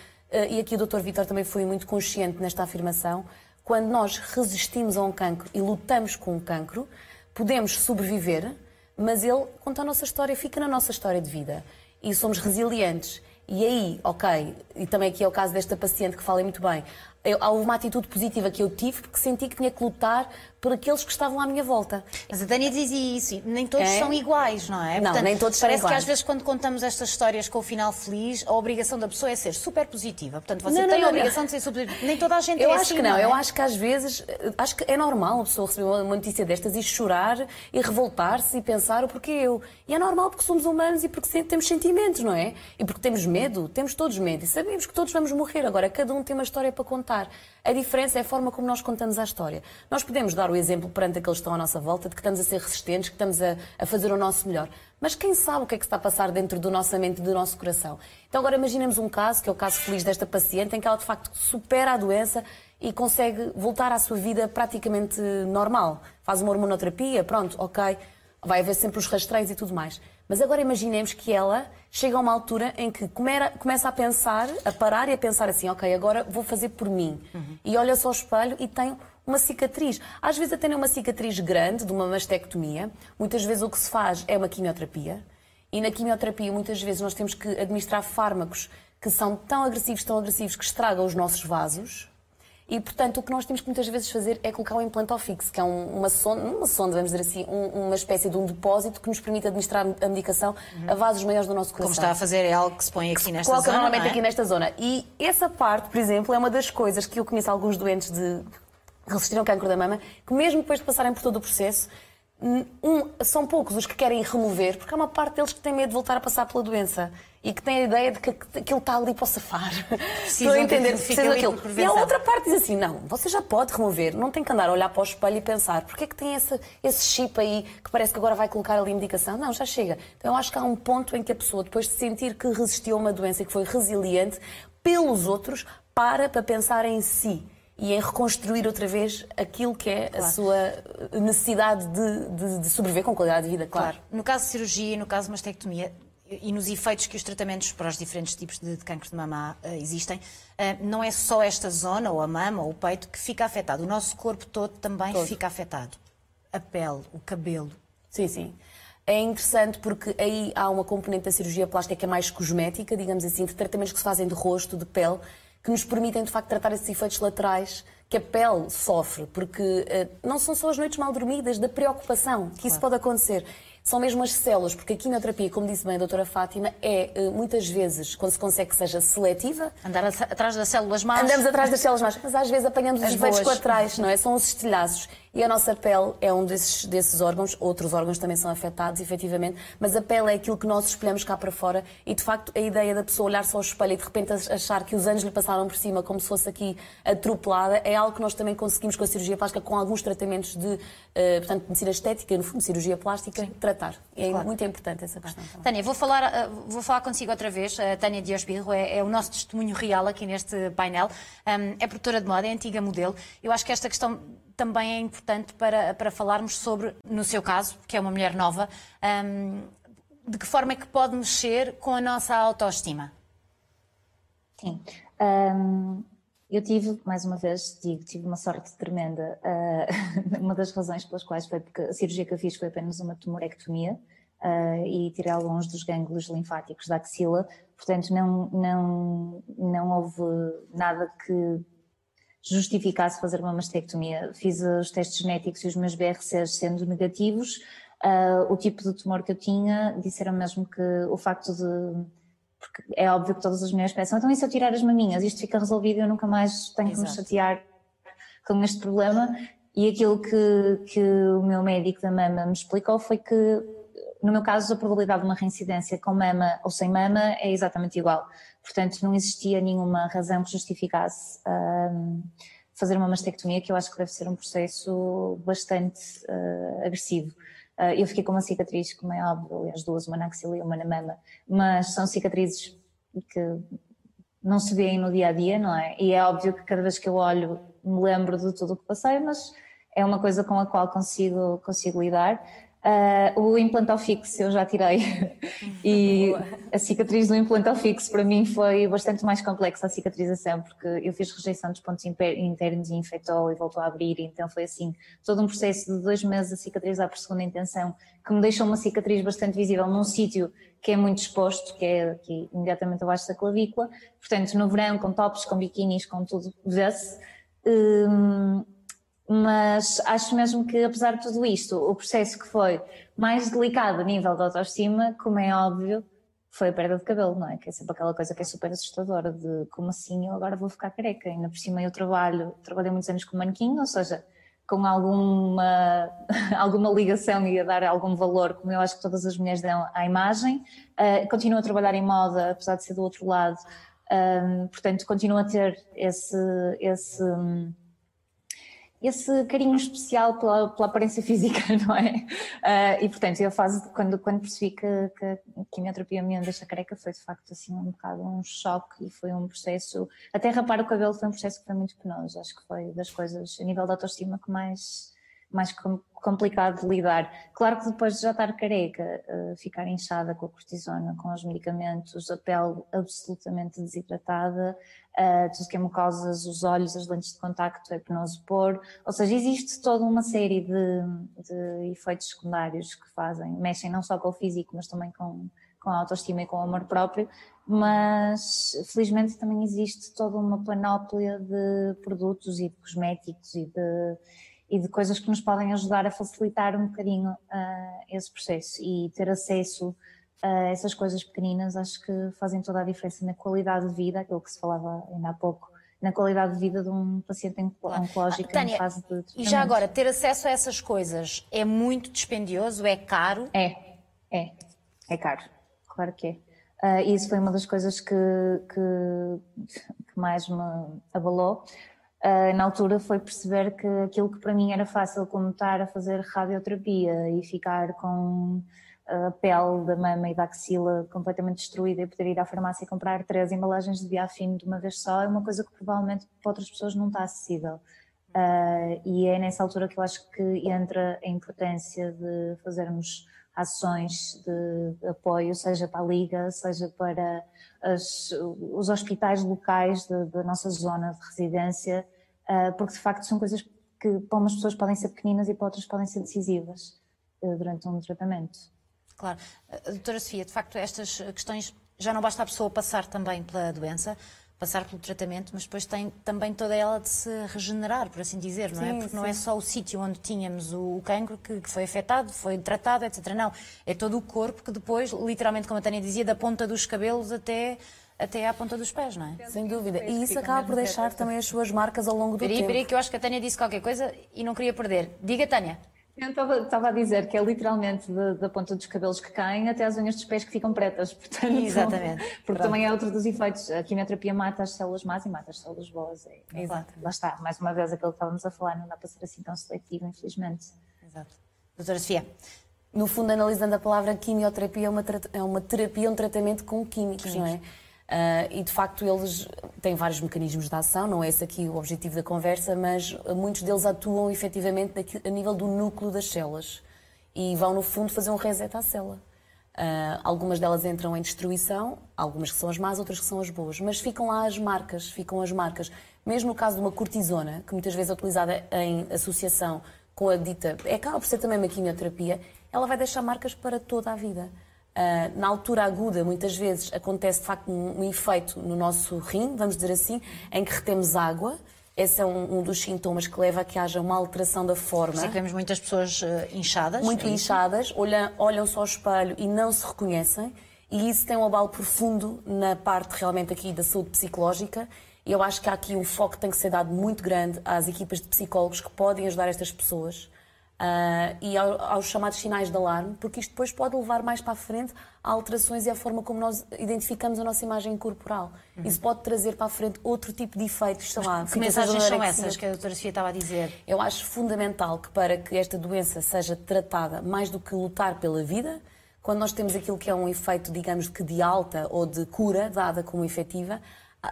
e aqui o doutor Vitor também foi muito consciente nesta afirmação, quando nós resistimos a um cancro e lutamos com o cancro, podemos sobreviver, mas ele conta a nossa história, fica na nossa história de vida. E somos resilientes. E aí, ok, e também aqui é o caso desta paciente que falei muito bem, eu, houve uma atitude positiva que eu tive porque senti que tinha que lutar por aqueles que estavam à minha volta. Mas a Tânia dizia isso, nem todos é? são iguais, não é? Não, Portanto, nem todos são iguais. Parece que às vezes quando contamos estas histórias com o final feliz, a obrigação da pessoa é ser super positiva. Portanto, você não, tem não, a obrigação não. de ser super positiva. Nem toda a gente eu é acho assim, que não, é? eu acho que às vezes, acho que é normal a pessoa receber uma notícia destas e chorar e revoltar-se e pensar o porquê eu. E é normal porque somos humanos e porque temos sentimentos, não é? E porque temos medo, temos todos medo e sabemos que todos vamos morrer. Agora, cada um tem uma história para contar. A diferença é a forma como nós contamos a história. Nós podemos dar o exemplo perante aqueles que estão à nossa volta de que estamos a ser resistentes, que estamos a, a fazer o nosso melhor. Mas quem sabe o que é que está a passar dentro do nossa mente e do nosso coração? Então agora imaginemos um caso, que é o caso feliz desta paciente, em que ela de facto supera a doença e consegue voltar à sua vida praticamente normal. Faz uma hormonoterapia, pronto, ok. Vai haver sempre os rastreios e tudo mais. Mas agora imaginemos que ela chega a uma altura em que começa a pensar, a parar e a pensar assim, ok, agora vou fazer por mim. Uhum. E olha-se ao espelho e tem uma cicatriz. Às vezes até nem uma cicatriz grande, de uma mastectomia. Muitas vezes o que se faz é uma quimioterapia. E na quimioterapia muitas vezes nós temos que administrar fármacos que são tão agressivos, tão agressivos, que estragam os nossos vasos e, portanto, o que nós temos que muitas vezes fazer é colocar um implante fixo, que é um, uma, sonda, uma sonda, vamos dizer assim, um, uma espécie de um depósito que nos permite administrar a medicação uhum. a vasos maiores do nosso coração. Como está a fazer, é algo que se põe aqui nesta Coloca zona. normalmente é? aqui nesta zona. E essa parte, por exemplo, é uma das coisas que eu conheço alguns doentes de resistiram ao cancro da mama, que mesmo depois de passarem por todo o processo, um, são poucos os que querem remover, porque há uma parte deles que tem medo de voltar a passar pela doença e que tem a ideia de que aquilo está ali para o safar. Estou a entender, precisa daquilo. E a outra parte diz assim: não, você já pode remover, não tem que andar a olhar para o espelho e pensar porque é que tem esse, esse chip aí que parece que agora vai colocar ali a medicação. Não, já chega. Então eu acho que há um ponto em que a pessoa, depois de sentir que resistiu a uma doença e que foi resiliente pelos outros, para para pensar em si e em reconstruir outra vez aquilo que é claro. a sua necessidade de, de, de, sobreviver com qualidade de vida, claro. claro. No caso de cirurgia e no caso de mastectomia, e nos efeitos que os tratamentos para os diferentes tipos de, cancro de mama uh, existem, uh, não é só esta zona, ou a mama, ou o peito, que fica afetado. O nosso corpo todo também todo. fica afetado. A pele, o cabelo. Sim, sim. É interessante porque aí há uma componente da cirurgia plástica que é mais cosmética, digamos assim, de tratamentos que se fazem de rosto, de pele, que nos permitem de facto tratar esses efeitos laterais que a pele sofre, porque uh, não são só as noites mal dormidas, da preocupação que claro. isso pode acontecer são mesmo as células, porque a quimioterapia, como disse bem a doutora Fátima, é eh, muitas vezes, quando se consegue que seja seletiva... Andar atrás das células más. Andamos atrás das células más, mas às vezes apanhamos as os efeitos colaterais, não é? São os estilhaços. E a nossa pele é um desses, desses órgãos, outros órgãos também são afetados, efetivamente, mas a pele é aquilo que nós espelhamos cá para fora e, de facto, a ideia da pessoa olhar só ao espelho e de repente achar que os anos lhe passaram por cima como se fosse aqui atropelada é algo que nós também conseguimos com a cirurgia plástica, com alguns tratamentos de, uh, portanto, medicina estética, no fundo, cirurgia plástica, tratar. É claro. muito importante essa questão. Também. Tânia, vou falar, uh, vou falar consigo outra vez. A Tânia Diosbirro é, é o nosso testemunho real aqui neste painel. É produtora de moda, é antiga modelo. Eu acho que esta questão também é importante para, para falarmos sobre, no seu caso, que é uma mulher nova, um, de que forma é que pode mexer com a nossa autoestima? Sim. Um, eu tive, mais uma vez, digo, tive uma sorte tremenda. Uh, uma das razões pelas quais foi porque a cirurgia que eu fiz foi apenas uma tumorectomia uh, e tirei alguns dos gânglios linfáticos da axila. Portanto, não, não, não houve nada que justificasse fazer uma mastectomia. Fiz os testes genéticos e os meus BRCs sendo negativos, uh, o tipo de tumor que eu tinha, disseram mesmo que o facto de. Porque é óbvio que todas as mulheres pensam, então e se eu tirar as maminhas, isto fica resolvido e eu nunca mais tenho Exato. que me chatear com este problema. E aquilo que, que o meu médico da mama me explicou foi que no meu caso, a probabilidade de uma reincidência com mama ou sem mama é exatamente igual. Portanto, não existia nenhuma razão que justificasse um, fazer uma mastectomia, que eu acho que deve ser um processo bastante uh, agressivo. Uh, eu fiquei com uma cicatriz, como é óbvio, as duas, uma na axila e uma na mama, mas são cicatrizes que não se vêem no dia a dia, não é? E é óbvio que cada vez que eu olho me lembro de tudo o que passei, mas é uma coisa com a qual consigo, consigo lidar. Uh, o implantal fixo eu já tirei. E a cicatriz do implantal fixo para mim foi bastante mais complexa a cicatrização porque eu fiz rejeição dos pontos internos e infectou e voltou a abrir então foi assim todo um processo de dois meses a cicatrizar por segunda intenção que me deixou uma cicatriz bastante visível num sítio que é muito exposto que é aqui imediatamente abaixo da clavícula. Portanto no verão com tops, com biquínis, com tudo vê-se. Um, mas acho mesmo que, apesar de tudo isto, o processo que foi mais delicado a nível da autoestima, como é óbvio, foi a perda de cabelo, não é? Que é sempre aquela coisa que é super assustadora, de como assim eu agora vou ficar careca. Ainda por cima eu trabalho, trabalhei muitos anos com manequim, ou seja, com alguma, alguma ligação e a dar algum valor, como eu acho que todas as mulheres dão à imagem. Uh, continuo a trabalhar em moda, apesar de ser do outro lado, um, portanto, continuo a ter esse, esse um, esse carinho especial pela, pela aparência física, não é? Uh, e portanto, eu fase, quando, quando percebi que, que a quimioterapia me deixa careca foi de facto assim um bocado um choque e foi um processo, até rapar o cabelo foi um processo que foi muito penoso, acho que foi das coisas a nível da autoestima que mais mais complicado de lidar. Claro que depois de já estar careca, uh, ficar inchada com a cortisona, com os medicamentos, a pele absolutamente desidratada, uh, tudo que é mucosas, os olhos, as lentes de contacto, é penoso pôr, ou seja, existe toda uma série de, de efeitos secundários que fazem, mexem não só com o físico, mas também com, com a autoestima e com o amor próprio, mas felizmente também existe toda uma panóplia de produtos e de cosméticos e de e de coisas que nos podem ajudar a facilitar um bocadinho uh, esse processo. E ter acesso a essas coisas pequeninas acho que fazem toda a diferença na qualidade de vida, aquilo que se falava ainda há pouco, na qualidade de vida de um paciente oncológico ah, Tânia, em fase de E já agora, ter acesso a essas coisas é muito dispendioso, é caro? É, é, é caro, claro que é. Uh, isso foi uma das coisas que, que, que mais me abalou, na altura foi perceber que aquilo que para mim era fácil, como estar a fazer radioterapia e ficar com a pele da mama e da axila completamente destruída e poder ir à farmácia e comprar três embalagens de biafino de uma vez só, é uma coisa que provavelmente para outras pessoas não está acessível. Uh, e é nessa altura que eu acho que entra a importância de fazermos ações de apoio, seja para a Liga, seja para as, os hospitais locais da nossa zona de residência, uh, porque de facto são coisas que para umas pessoas podem ser pequeninas e para outras podem ser decisivas uh, durante um tratamento. Claro. Doutora Sofia, de facto, estas questões já não basta a pessoa passar também pela doença, passar pelo tratamento, mas depois tem também toda ela de se regenerar, por assim dizer, não é? sim, é? Porque sim. não é só o sítio onde tínhamos o cancro que, que, foi afetado, foi tratado, etc. Não, é todo o corpo que depois, literalmente, como a Tânia dizia, da ponta dos cabelos até até à ponta dos pés, não é? Sem dúvida. E isso acaba por deixar também as suas marcas ao longo do peraí, tempo. Peraí, que eu acho que a Tânia disse qualquer coisa e não queria perder. Diga, Tânia. Eu estava a dizer que é literalmente da ponta dos cabelos que caem até as unhas dos pés que ficam pretas. Portanto, Exatamente. Porque Pronto. também é outro dos efeitos. A quimioterapia mata as células más e mata as células boas. É, Exato. Lá está, mais uma vez aquilo que estávamos a falar, não dá para ser assim tão seletivo, infelizmente. Exato. Doutora Sofia. No fundo, analisando a palavra quimioterapia, é uma, é uma terapia, um tratamento com químicos, químicos. não é? Uh, e de facto eles têm vários mecanismos de ação, não é esse aqui o objetivo da conversa, mas muitos deles atuam efetivamente a nível do núcleo das células e vão no fundo fazer um reset à célula. Uh, algumas delas entram em destruição, algumas que são as más, outras que são as boas, mas ficam lá as marcas, ficam as marcas. Mesmo no caso de uma cortisona, que muitas vezes é utilizada em associação com a dita, é acaba por ser também uma quimioterapia, ela vai deixar marcas para toda a vida. Uh, na altura aguda, muitas vezes acontece de facto um, um, efeito no nosso rim, vamos dizer assim, em que retemos água. Esse é um, um dos sintomas que leva a que haja uma alteração da forma. Sim, temos muitas pessoas uh, inchadas. Muito é inchadas, olham, olham só ao espelho e não se reconhecem. E isso tem um abalo profundo na parte realmente aqui da saúde psicológica. Eu acho que há aqui um foco que tem que ser dado muito grande às equipas de psicólogos que podem ajudar estas pessoas Uh, e ao, aos chamados sinais de alarme, porque isto depois pode levar mais para a frente a alterações e a forma como nós identificamos a nossa imagem corporal. Uhum. Isso pode trazer para a frente outro tipo de efeitos, sei lá. Que mensagens são essas que a doutora Sofia estava a dizer? Eu acho fundamental que para que esta doença seja tratada mais do que lutar pela vida, quando nós temos aquilo que é um efeito, digamos, que de alta ou de cura dada como efetiva,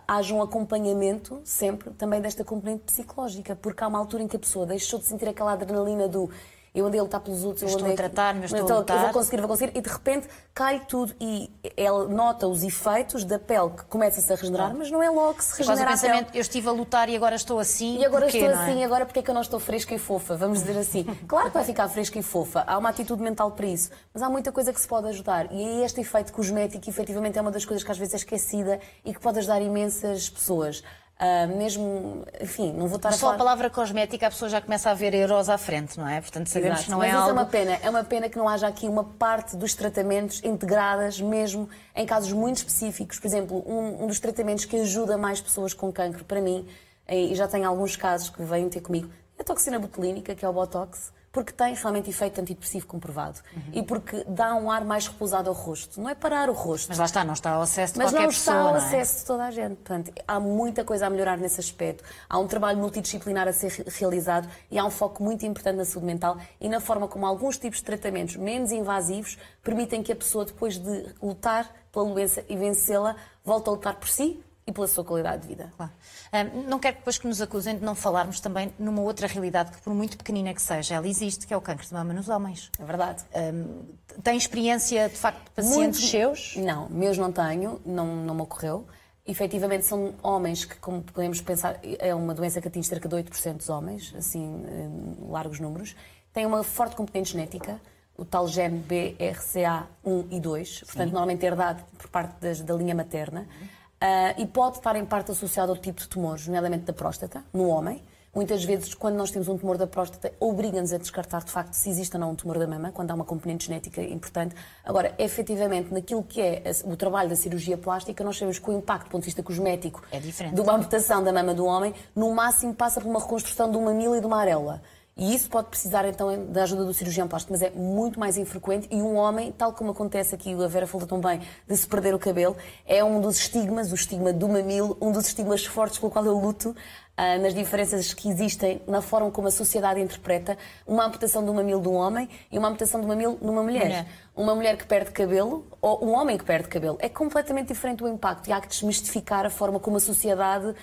haja um acompanhamento sempre também desta componente psicológica, porque há uma altura em que a pessoa deixou de sentir aquela adrenalina do eu andei a lutar pelos outros, eu, eu estou a tratar, mas estou a lutar. Eu vou conseguir, vou conseguir, e de repente cai tudo e ela nota os efeitos da pele que começa-se a regenerar, mas não é logo que se regenera o pensamento, eu estive a lutar e agora estou assim, E agora porquê, estou assim, é? agora porque é que eu não estou fresca e fofa, vamos dizer assim. Claro que vai ficar fresca e fofa, há uma atitude mental para isso, mas há muita coisa que se pode ajudar. E aí este efeito cosmético, efetivamente, é uma das coisas que às vezes é esquecida e que pode ajudar imensas pessoas. Uh, mesmo, enfim, não vou estar a Só falar... a palavra cosmética a pessoa já começa a ver euros à frente, não é? Portanto, sabemos Exato. que não Mas é isso algo... é uma pena. É uma pena que não haja aqui uma parte dos tratamentos integradas mesmo em casos muito específicos. Por exemplo, um, um dos tratamentos que ajuda mais pessoas com cancro, para mim, e já tenho alguns casos que vêm ter comigo, é a toxina botulínica, que é o Botox porque tem realmente efeito antidepressivo comprovado uhum. e porque dá um ar mais repousado ao rosto. Não é parar o rosto. Mas lá está, não está ao acesso de Mas qualquer pessoa. Mas não está ao acesso de toda a gente. Portanto, há muita coisa a melhorar nesse aspecto. Há um trabalho multidisciplinar a ser realizado e há um foco muito importante na saúde mental e na forma como alguns tipos de tratamentos menos invasivos permitem que a pessoa, depois de lutar pela doença e vencê-la, volte a lutar por si e pela sua qualidade de vida. Claro. Um, não quero depois que nos acusem de não falarmos também numa outra realidade que, por muito pequenina que seja, ela existe, que é o câncer de mama nos homens. É verdade. Um, tem experiência, de facto, de pacientes muito... seus? Não, meus não tenho, não, não me ocorreu. Efetivamente, são homens que, como podemos pensar, é uma doença que atinge cerca de 8% dos homens, assim, em largos números. Tem uma forte componente genética, o tal gene BRCA1 e 2, portanto, Sim. normalmente herdado por parte das, da linha materna. Uhum. Uh, e pode estar em parte associado ao tipo de tumores, nomeadamente da próstata, no homem. Muitas vezes, quando nós temos um tumor da próstata, obriga-nos a descartar de facto se existe ou não um tumor da mama, quando há uma componente genética importante. Agora, efetivamente, naquilo que é o trabalho da cirurgia plástica, nós sabemos que o impacto do ponto de vista cosmético é de uma amputação da mama do homem, no máximo passa por uma reconstrução de um mamilo e de uma areola. E isso pode precisar então da ajuda do cirurgião plástico, mas é muito mais infrequente. E um homem, tal como acontece aqui, a Vera falou tão bem, de se perder o cabelo, é um dos estigmas, o estigma do mamilo, um dos estigmas fortes pelo qual eu luto, ah, nas diferenças que existem na forma como a sociedade interpreta uma amputação do mamilo de um homem e uma amputação do mamilo numa mulher. mulher. Uma mulher que perde cabelo ou um homem que perde cabelo. É completamente diferente o impacto e há que desmistificar a forma como a sociedade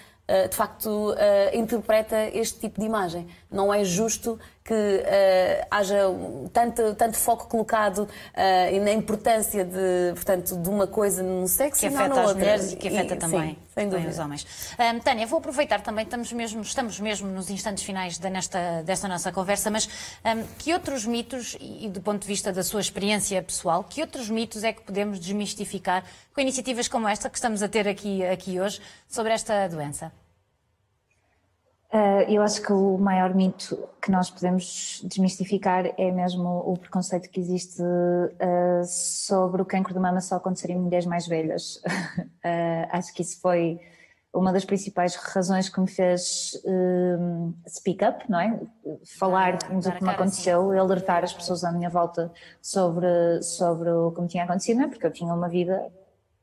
de facto uh, interpreta este tipo de imagem. Não é justo que uh, haja tanto, tanto foco colocado uh, na importância de, portanto, de uma coisa num sexo que e afeta não as mulheres e que afeta e, também, sim, dúvida. os homens. Um, Tânia, vou aproveitar também, estamos mesmo, estamos mesmo nos instantes finais de, nesta, desta nossa conversa, mas um, que outros mitos, e do ponto de vista da sua experiência pessoal, que outros mitos é que podemos desmistificar com iniciativas como esta que estamos a ter aqui, aqui hoje sobre esta doença? Uh, eu acho que o maior mito que nós podemos desmistificar é mesmo o preconceito que existe uh, sobre o cancro de mama só acontecer em mulheres mais velhas. uh, acho que isso foi uma das principais razões que me fez speak up, não é? Falar do que me aconteceu, e alertar as pessoas à minha volta sobre, sobre o que me tinha acontecido, não é? Porque eu tinha uma vida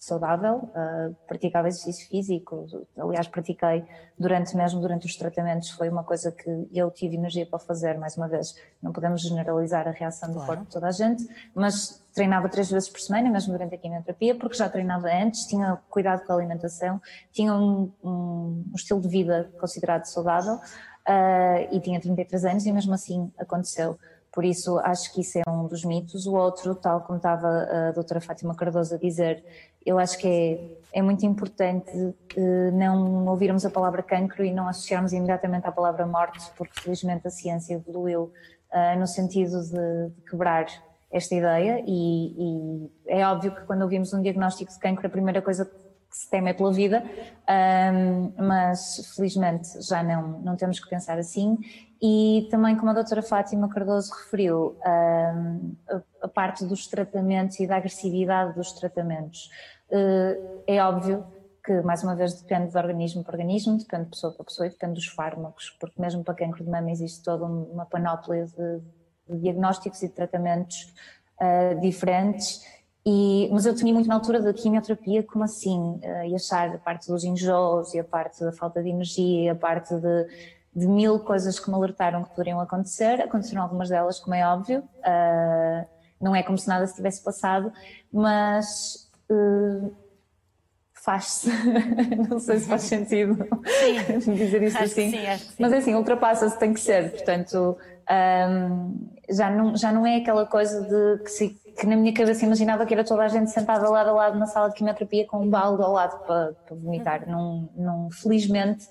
saudável, uh, praticava exercício físico, aliás pratiquei durante mesmo durante os tratamentos, foi uma coisa que eu tive energia para fazer, mais uma vez, não podemos generalizar a reação do corpo de toda a gente, mas treinava três vezes por semana, mesmo durante a quimioterapia, porque já treinava antes, tinha cuidado com a alimentação, tinha um, um, um estilo de vida considerado saudável uh, e tinha 33 anos e mesmo assim aconteceu. Por isso, acho que isso é um dos mitos. O outro, tal como estava a doutora Fátima Cardoso a dizer, eu acho que é, é muito importante uh, não ouvirmos a palavra cancro e não associarmos imediatamente à palavra morte, porque felizmente a ciência evoluiu uh, no sentido de, de, quebrar esta ideia e, e, é óbvio que quando ouvimos um diagnóstico de cancro a primeira coisa que se teme é pela vida, um, mas felizmente já não, não temos que pensar assim e também, como a doutora Fátima Cardoso referiu, a, a parte dos tratamentos e da agressividade dos tratamentos. Eh, é óbvio que, mais uma vez, depende de organismo para organismo, depende de pessoa para pessoa e depende dos fármacos, porque mesmo para cancro de mama existe toda uma panóplia de, de diagnósticos e de tratamentos uh, diferentes. E, mas eu temi muito na altura da quimioterapia, como assim? Uh, e achar a parte dos enjoos e a parte da falta de energia e a parte de de mil coisas que me alertaram que poderiam acontecer. Aconteceram algumas delas, como é óbvio. Uh, não é como se nada se tivesse passado, mas uh, faz-se. não sei se faz sentido sim. dizer isto assim. Sim, mas é assim, ultrapassa-se, tem que ser. Portanto, um, já, não, já não é aquela coisa de que, se, que na minha cabeça imaginava que era toda a gente sentada lado a lado na sala de quimioterapia com um balde ao lado para, para vomitar. Uhum. Não, não, felizmente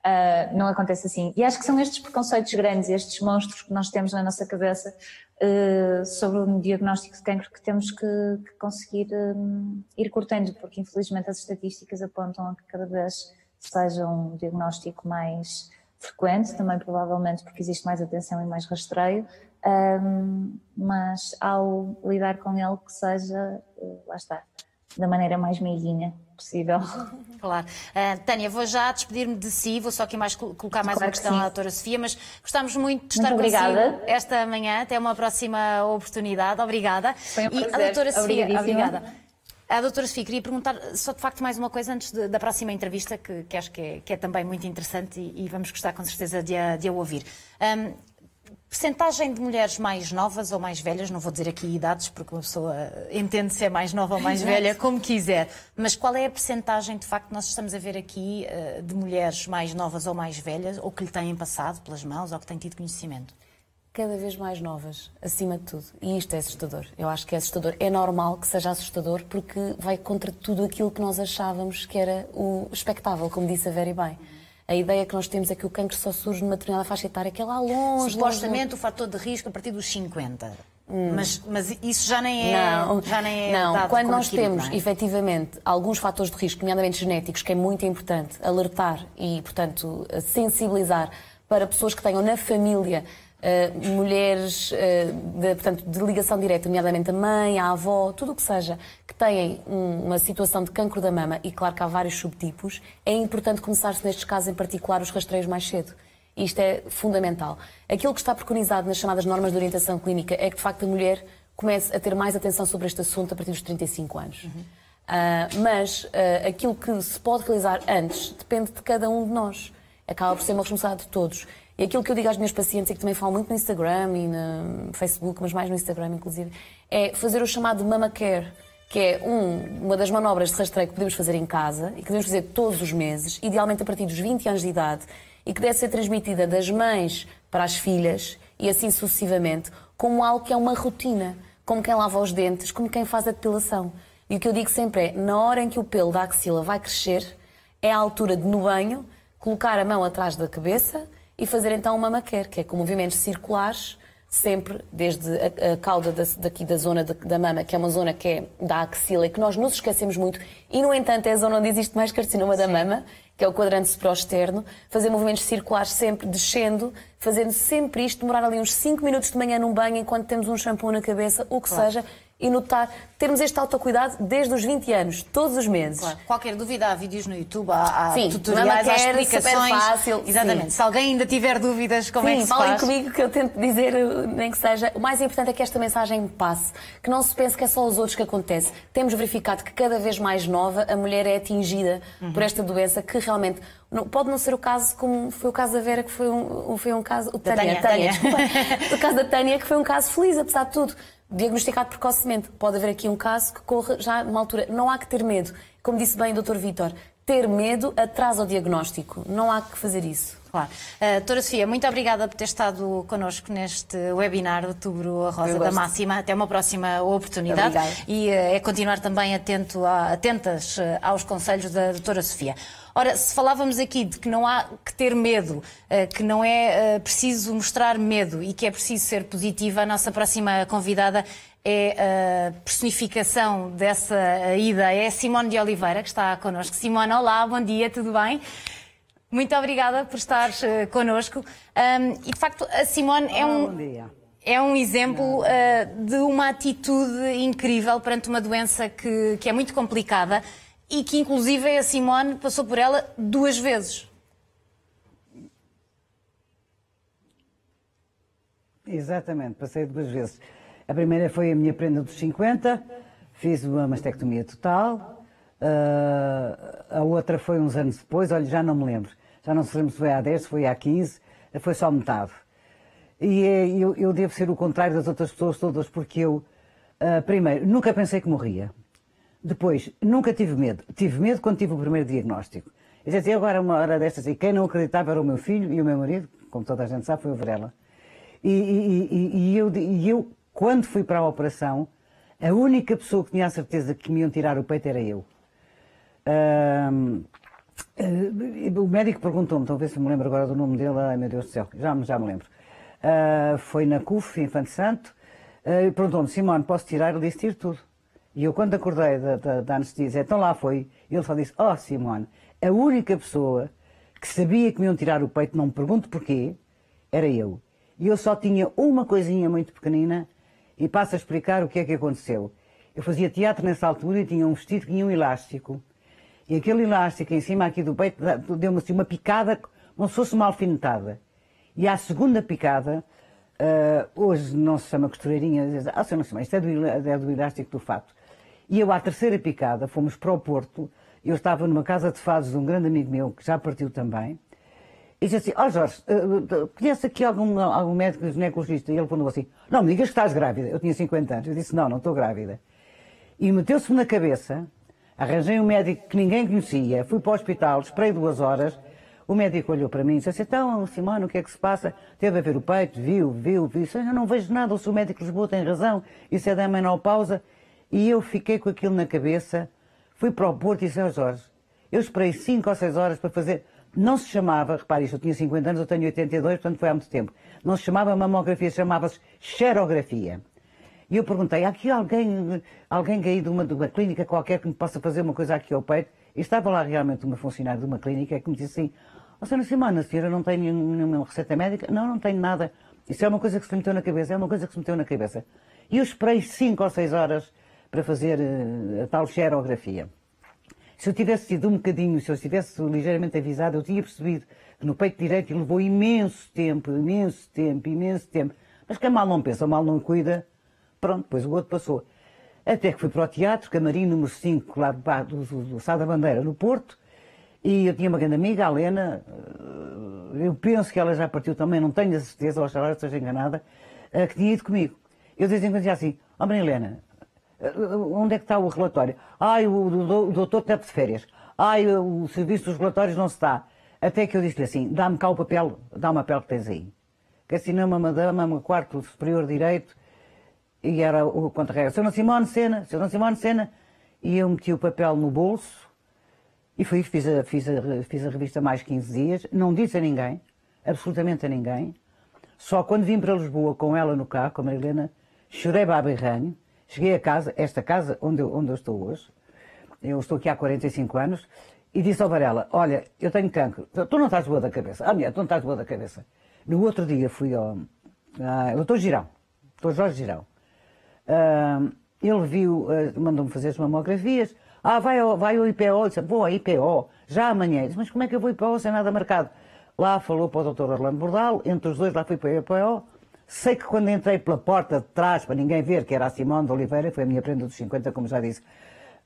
Uh, não acontece assim. E acho que são estes preconceitos grandes, estes monstros que nós temos na nossa cabeça uh, sobre o diagnóstico de cancro que temos que, que conseguir um, ir cortando, porque infelizmente as estatísticas apontam a que cada vez seja um diagnóstico mais frequente, também provavelmente porque existe mais atenção e mais rastreio, um, mas ao lidar com ele que seja, uh, lá está, da maneira mais meiguinha possível. Claro. Uh, Tânia, vou já despedir-me de si, vou só aqui mais colocar mais claro uma questão à doutora Sofia, mas gostamos muito de estar muito consigo esta manhã. Até uma próxima oportunidade. Obrigada. Foi um prazer. E a doutora Sofia, obrigada. A doutora Sofia, queria perguntar só de facto mais uma coisa antes de, da próxima entrevista, que, que acho que é, que é, também muito interessante e, e, vamos gostar com certeza de a, de a ouvir. Um, Percentagem de mulheres mais novas ou mais velhas, não vou dizer aqui idades, porque uma pessoa entende se é mais nova ou mais velha, como quiser, mas qual é a percentagem de facto que nós estamos a ver aqui eh, de mulheres mais novas ou mais velhas, ou que lhe têm passado pelas mãos, ou que têm tido conhecimento? Cada vez mais novas, acima de tudo. E isto é assustador. Eu acho que é assustador. É normal que seja assustador porque vai contra tudo aquilo que nós achávamos que era o expectável, como disse a Very bem a ideia que nós temos é que o cancro só surge numa determinada faixa etária, que é lá longe. Supostamente longe... o fator de risco a partir dos 50. Hum. Mas, mas isso já nem é. Não, já nem é não. quando nós temos é? efetivamente alguns fatores de risco, nomeadamente genéticos, que é muito importante alertar e, portanto, sensibilizar para pessoas que tenham na família uh, mulheres uh, de, portanto, de ligação direta, nomeadamente a mãe, a avó, tudo o que seja, que têm um, uma situação de cancro da mama, e claro que há vários subtipos, é importante começar-se nestes casos em particular os rastreios mais cedo. Isto é fundamental. Aquilo que está preconizado nas chamadas normas de orientação clínica é que, de facto, a mulher comece a ter mais atenção sobre este assunto a partir dos 35 anos. Uhum. Uh, mas uh, aquilo que se pode realizar antes depende de cada um de nós. Acaba por ser uma responsabilidade de todos. E aquilo que eu digo às minhas pacientes, e que também falo muito no Instagram e no Facebook, mas mais no Instagram, inclusive, é fazer o chamado mama care, que é um, uma das manobras de rastreio que podemos fazer em casa e que devemos fazer todos os meses, idealmente a partir dos 20 anos de idade, e que deve ser transmitida das mães para as filhas e assim sucessivamente, como algo que é uma rotina, como quem lava os dentes, como quem faz a depilação. E o que eu digo sempre é, na hora em que o pelo da axila vai crescer, é a altura de, no banho, colocar a mão atrás da cabeça e fazer então uma maquer, que é com movimentos circulares, sempre desde a, a cauda da, daqui da zona da, da, mama, que é uma zona que é da axila e que nós nos esquecemos muito, e no entanto é a zona onde existe mais carcinoma da mama, que é o quadrante supraexterno, fazer movimentos circulares sempre descendo, fazendo sempre isto, demorar ali uns 5 minutos de manhã num banho enquanto temos um shampoo na cabeça, o que claro. seja, e notar, termos este autocuidado desde os 20 anos, todos os meses. Claro. Qualquer dúvida, há vídeos no YouTube, há, há Sim, tutoriais, há explicações. fácil. Exatamente. Sim. Se alguém ainda tiver dúvidas, como Sim, é que se falem comigo que eu tento dizer, nem que seja. O mais importante é que esta mensagem passe, que não se pense que é só os outros que acontece. Temos verificado que cada vez mais nova a mulher é atingida uhum. por esta doença que realmente não, pode não ser o caso como foi o caso da Vera, que foi um, foi um caso. O Tânia, Tânia, Tânia. o caso da Tânia, que foi um caso feliz, apesar de tudo diagnosticado precocemente. Pode haver aqui um caso que corra já numa altura. Não há que ter medo. Como disse bem o Dr. Vítor, ter medo atrasa o diagnóstico. Não há que fazer isso. Claro. Uh, doutora Sofia, muito obrigada por ter estado connosco neste webinar Outubro a Rosa da Máxima. Até uma próxima oportunidade. Obrigada. E uh, é continuar também atento a, atentas uh, aos conselhos da doutora Sofia. Ora, se falávamos aqui de que não há que ter medo, que não é preciso mostrar medo e que é preciso ser positiva, a nossa próxima convidada é a personificação dessa ida, é Simone de Oliveira, que está connosco. Simone, olá, bom dia, tudo bem? Muito obrigada por estar uh, connosco. Um, e de facto, a Simone é um. É um exemplo uh, de uma atitude incrível perante uma doença que, que é muito complicada e que, inclusive, a Simone passou por ela duas vezes. Exatamente, passei duas vezes. A primeira foi a minha prenda dos 50, fiz uma mastectomia total. Uh, a outra foi uns anos depois, olha, já não me lembro já não se lembra se foi há 10, se foi há 15, foi só metade. E é, eu, eu, devo ser o contrário das outras pessoas todas, porque eu, uh, primeiro, nunca pensei que morria. Depois, nunca tive medo. Tive medo quando tive o primeiro diagnóstico. Eu dizia agora, uma hora destas, e quem não acreditava era o meu filho e o meu marido, como toda a gente sabe, foi o Varela. E, e, e, e eu, eu, quando fui para a operação, a única pessoa que tinha a certeza que me iam tirar o peito era eu. Uh, Uh, o médico perguntou-me, talvez se me lembro agora do nome dele, ai meu Deus do céu, já, já me lembro. Uh, foi na CUF, Infante Santo, uh, perguntou-me, Simone, posso tirar? Ele disse, tiro tudo. E eu, quando acordei da, da, da anestesia, então lá foi, ele só disse, oh Simone, a única pessoa que sabia que me iam tirar o peito, não me pergunto porquê, era eu. E eu só tinha uma coisinha muito pequenina, e passo a explicar o que é que aconteceu. Eu fazia teatro nessa altura e tinha um vestido que tinha um elástico. E aquele elástico em cima aqui do peito deu-me assim uma picada como se fosse uma alfinetada. E à segunda picada, uh, hoje não se chama costureirinha, ah, não se chama, isto é do, é do elástico do fato. E eu à terceira picada, fomos para o Porto, eu estava numa casa de fados de um grande amigo meu, que já partiu também, e disse assim, ó oh Jorge, uh, conhece aqui algum, algum médico ginecologista? E ele falou assim, não me digas que estás grávida. Eu tinha 50 anos. Eu disse, não, não estou grávida. E meteu-se-me na cabeça Arranjei um médico que ninguém conhecia, fui para o hospital, esperei duas horas. O médico olhou para mim e disse assim, então, Simone, o que é que se passa? Teve a ver o peito, viu, viu, viu. Eu não vejo nada, o seu médico Lisboa tem razão, isso é da menopausa. E eu fiquei com aquilo na cabeça, fui para o Porto e disse ao Jorge, eu esperei cinco ou seis horas para fazer... Não se chamava, repare isto, eu tinha 50 anos, eu tenho 82, portanto foi há muito tempo. Não se chamava mamografia, chamava-se xerografia. E eu perguntei, há aqui alguém, alguém aí de uma, de uma clínica qualquer que me possa fazer uma coisa aqui ao peito? E estava lá realmente uma funcionária de uma clínica que me disse assim, ó oh, senhora Simona, a senhora não tem nenhuma receita médica? Não, não tenho nada. Isso é uma coisa que se me meteu na cabeça, é uma coisa que se me meteu na cabeça. E eu esperei cinco ou seis horas para fazer uh, a tal xerografia. Se eu tivesse sido um bocadinho, se eu estivesse ligeiramente avisado, eu tinha percebido que no peito direito levou imenso tempo, imenso tempo, imenso tempo. Mas que a mal não pensa, mal não cuida, Pronto, depois o outro passou. Até que fui para o teatro, camarim número 5, lá do, do, do Sá da Bandeira, no Porto, e eu tinha uma grande amiga, a Helena, eh, eu penso que ela já partiu também, não tenho a certeza, ou ela esteja enganada, eh, que tinha ido comigo. Eu de vez em quando dizia assim, ó oh, Helena, onde é que está o relatório? Ai, o, doutor está de férias. Ai, o serviço dos relatórios não se está. Até que eu disse-lhe assim, dá-me cá o papel, dá-me o papel que tens aí. Que assinou uma madama, um quarto superior direito, e era o contra-regra. Sr. Simone Sena, Sr. Simone Sena, e eu meti o papel no bolso, e fui, fiz a, fiz, a, fiz a revista mais 15 dias, não disse a ninguém, absolutamente a ninguém, só quando vim para Lisboa com ela no carro, com a Marilena, chorei babirranho, cheguei a casa, esta casa onde eu, onde eu estou hoje, eu estou aqui há 45 anos, e disse ao Varela, olha, eu tenho cancro, tu não estás boa da cabeça, ah, mulher, tu não estás boa da cabeça. No outro dia fui ao, ah, doutor Girão, doutor Jorge Girão, uh, ele viu, uh, mandou-me fazer as mamografias, ah, vai ao, vai ao IPO, disse, vou ao IPO, já amanhã, disse, mas como é que eu vou ao IPO sem nada marcado? Lá falou para o doutor Orlando Bordal, entre os dois lá fui para o IPO, sei que quando entrei pela porta de trás, para ninguém ver, que era a Simone de Oliveira, foi a minha prenda dos 50, como já disse,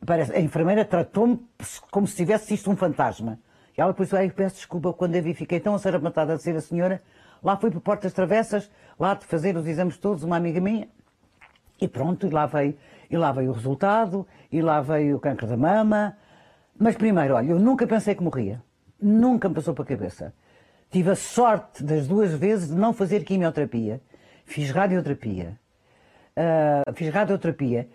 Parece, a enfermeira tratou-me como se tivesse isto um fantasma. E ela depois, aí peço desculpa quando a vi, fiquei tão matada de ser a senhora. Lá fui por portas travessas, lá de fazer os exames todos, uma amiga minha. E pronto, e lá veio, e lá veio o resultado, e lá veio o câncer da mama. Mas primeiro, olha, eu nunca pensei que morria. Nunca me passou para a cabeça. Tive a sorte das duas vezes de não fazer quimioterapia. Fiz radioterapia. Uh, fiz radioterapia.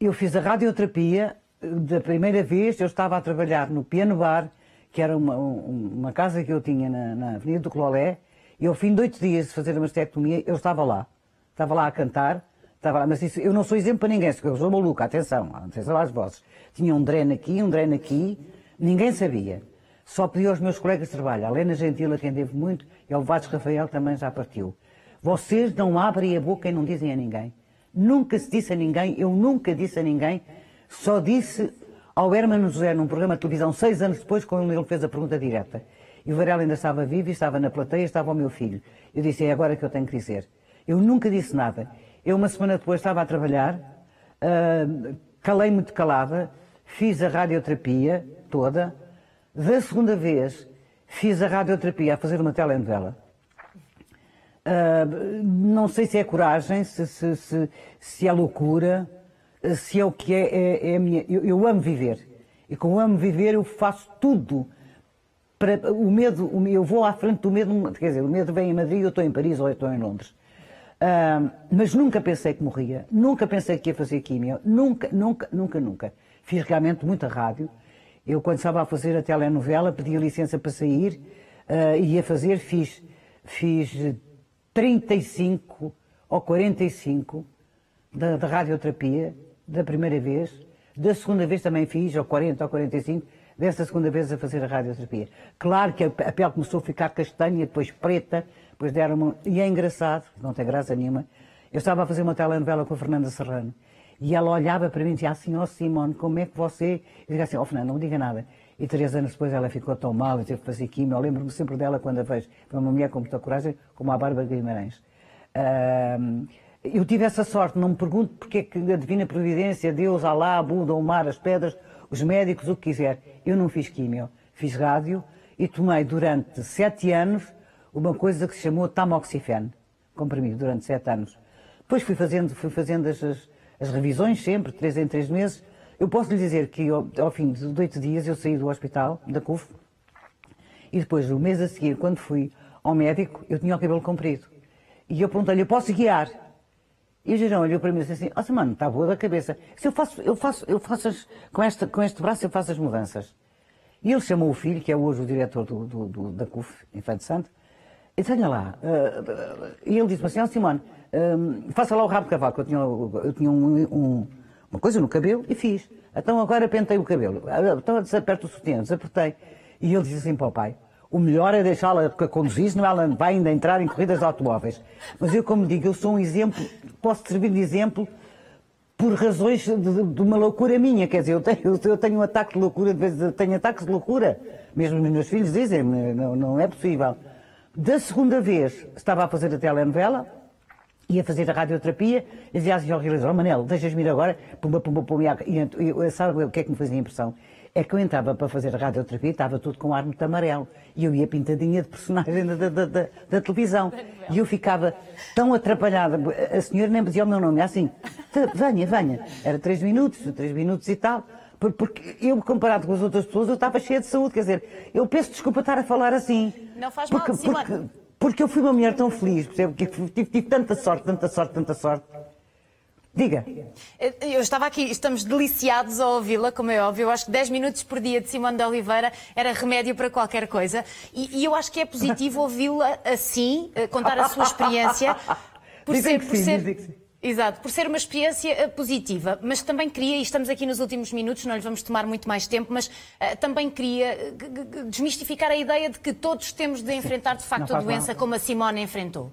Eu fiz a radioterapia da primeira vez, eu estava a trabalhar no Piano Bar, que era uma, uma casa que eu tinha na, na Avenida do Clolé, e ao fim de oito dias de fazer a mastectomia, eu estava lá. Estava lá a cantar, estava lá, mas isso, eu não sou exemplo para ninguém, eu sou maluca, atenção, atenção às vozes. Tinha um dreno aqui, um dreno aqui, ninguém sabia. Só pedi aos meus colegas de trabalho, a Helena Gentil, a quem devo muito, e ao Vasco Rafael também já partiu. Vocês não abrem a boca e não dizem a ninguém. Nunca se disse a ninguém, eu nunca disse a ninguém só disse ao Hermano José, num programa de televisão, seis anos depois, quando ele fez a pergunta direta. E o Varela ainda estava vivo, estava na plateia, estava o meu filho. Eu disse, é agora que eu tenho que dizer. Eu nunca disse nada. Eu, uma semana depois, estava a trabalhar, uh, calei muito calada, fiz a radioterapia toda. Da segunda vez, fiz a radioterapia a fazer uma telenovela. Uh, não sei se é coragem, se, se, se, se é loucura, se é o que é, é, é a minha. Eu, eu, amo viver. E com amo viver, eu faço tudo. Para, o medo, eu vou à frente do medo, quer dizer, o medo vem em Madrid, eu estou em Paris ou eu estou em Londres. Uh, mas nunca pensei que morria, nunca pensei que ia fazer químio, nunca, nunca, nunca, nunca. Fiz realmente muita rádio. Eu, quando estava a fazer a telenovela, pedi licença para sair uh, e ia fazer, fiz, fiz 35 ou 45 da, da radioterapia da primeira vez, da segunda vez também fiz, ou 40 ou 45, dessa segunda vez a fazer a radioterapia. Claro que a, pele começou a ficar castanha, depois preta, depois deram -me... E é engraçado, não tem graça nenhuma. Eu estava a fazer uma telenovela com a Fernanda Serrano e ela olhava para mim e dizia assim: Ó oh, Simone, como é que você. Eu dizia assim: Ó oh, Fernanda, não diga nada. E três anos depois ela ficou tão mal e teve que fazer quimio. Eu lembro-me sempre dela quando a vejo. Foi uma mulher com muita coragem, como a Bárbara Guimarães. Uh, eu tive essa sorte, não me pergunto porque é que a Divina Providência, Deus, Alá, Buda, o mar, as pedras, os médicos, o que quiser. Eu não fiz químio, fiz rádio e tomei durante sete anos uma coisa que se chamou tamoxifeno, comprimido, durante sete anos. Depois fui fazendo, fui fazendo as, as revisões sempre, três em três meses. Eu posso lhe dizer que ao, ao fim de oito dias eu saí do hospital, da CUF, e depois, o mês a seguir, quando fui ao médico, eu tinha o cabelo comprido. E eu perguntei-lhe, eu posso guiar? E o Girão olhou para mim e disse assim, ó oh, mano, está boa da cabeça. Se eu faço, eu faço, eu faço as, com, este, com este braço eu faço as mudanças. E ele chamou o filho, que é hoje o diretor do, do, do da CUF, Feito Santo, e disse, olha lá, uh, e ele disse assim, ó oh, Simone, uh, faça lá o rabo de cavalo, eu tinha, eu tinha um, um, uma coisa no cabelo, e fiz. Então agora pentei o cabelo. Então desaperto o sutiã, desapertei. E ele disse assim para o pai, o melhor é deixá-la conduzir, senão ela vai ainda entrar em corridas de automóveis. Mas eu, como digo, eu sou um exemplo, posso servir de exemplo por razões de, de uma loucura minha. Quer dizer, eu tenho, eu tenho um ataque de loucura, de vez tenho ataques de loucura. Mesmo os meus filhos dizem, não, não é possível. Da segunda vez, estava a fazer a telenovela, ia fazer a radioterapia, e dizia assim ao realizador, oh, Manel, deixas-me ir agora, pumba, pumba, pumba, e, e, sabe o que é que me fazia impressão? é que eu entrava para fazer a radioterapia e estava tudo com ar muito amarelo. E eu ia pintadinha de personagem da, da, da, da televisão. E eu ficava tão atrapalhada. A senhora nem me dizia o meu nome, assim, venha, venha. Era três minutos, três minutos e tal. Porque eu, comparado com as outras pessoas, eu estava cheia de saúde. Quer dizer, eu peço desculpa estar a falar assim. Não faz mal, porque, porque, porque eu fui uma mulher tão feliz, percebe? Porque tive, tive tanta sorte, tanta sorte, tanta sorte Diga. Eu estava aqui, estamos deliciados a ouvi-la, como é óbvio. Eu acho que 10 minutos por dia de Simone de Oliveira era remédio para qualquer coisa. E, e eu acho que é positivo ouvi-la assim, eh, contar a sua experiência. Por ser, por ser, Exato, por ser uma experiência eh, positiva, mas também queria, e estamos aqui nos últimos minutos, não lhe vamos tomar muito mais tempo, mas uh, também queria desmistificar a ideia de que todos temos de enfrentar de facto a doença mal. como a Simone enfrentou.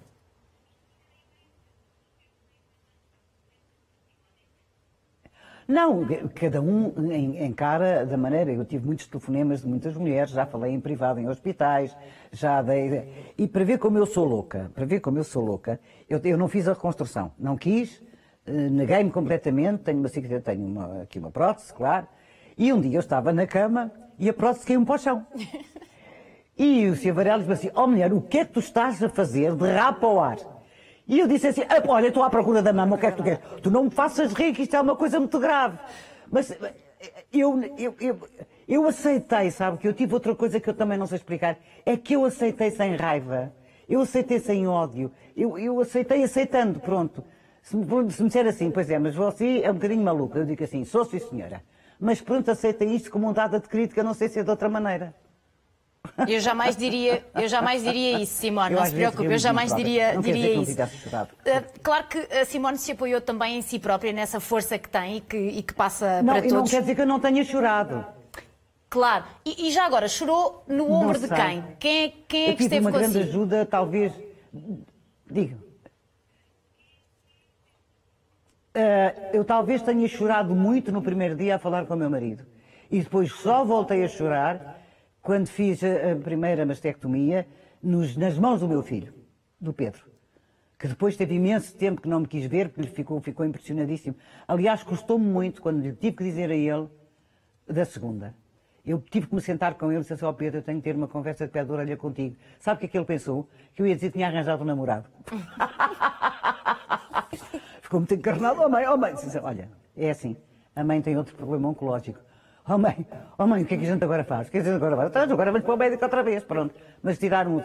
Não, cada um encara da maneira. Eu tive muitos telefonemas de muitas mulheres, já falei em privado, em hospitais, já dei. E para ver como eu sou louca, para ver como eu sou louca, eu, eu não fiz a reconstrução. Não quis, eh, neguei-me completamente. Tenho uma cicatriz, tenho uma, aqui uma prótese, claro. E um dia eu estava na cama e a prótese caiu-me para o chão. E o Sr. Varela disse assim: Ó oh, mulher, o que é que tu estás a fazer de rapa ao ar? E eu disse assim: ah, olha, estou à procura da mama, o que é que tu queres? Tu não me faças rir, que isto é uma coisa muito grave. Mas eu, eu, eu, eu aceitei, sabe, que eu tive outra coisa que eu também não sei explicar. É que eu aceitei sem raiva. Eu aceitei sem ódio. Eu, eu aceitei aceitando, pronto. Se me, se me disser assim, pois é, mas você é um bocadinho maluca. Eu digo assim, sou sim senhora. Mas pronto, aceitei isto como um dado de crítica, não sei se é de outra maneira. Eu jamais diria, eu jamais diria isso, Simone, não se preocupe, eu jamais diria, diria isso. Uh, claro que a Simone se apoiou também em si própria, nessa força que tem e que, e que passa não, para todos. Não quer dizer que eu não tenha chorado. Claro, e, e já agora, chorou no ombro de quem? Quem é, quem é que esteve uma grande consigo? ajuda, talvez. Diga. Uh, eu talvez tenha chorado muito no primeiro dia a falar com o meu marido. E depois só voltei a chorar quando fiz a, primeira mastectomia nos, nas mãos do meu filho, do Pedro, que depois teve imenso tempo que não me quis ver, porque ficou, ficou impressionadíssimo. Aliás, custou-me muito quando lhe tive que dizer a ele da segunda. Eu tive que me sentar com ele e disse ó oh Pedro, eu tenho que ter uma conversa de pé de orelha contigo. Sabe o que é que ele pensou? Que eu ia dizer que tinha arranjado um namorado. Ficou muito encarnado, oh mãe, oh mãe. Olha, é assim, a mãe tem outro problema oncológico. Oh mãe, oh mãe, o que é que a gente agora faz? O que é que a gente agora faz? Então, agora vamos para o médico outra vez, pronto. Mas tiraram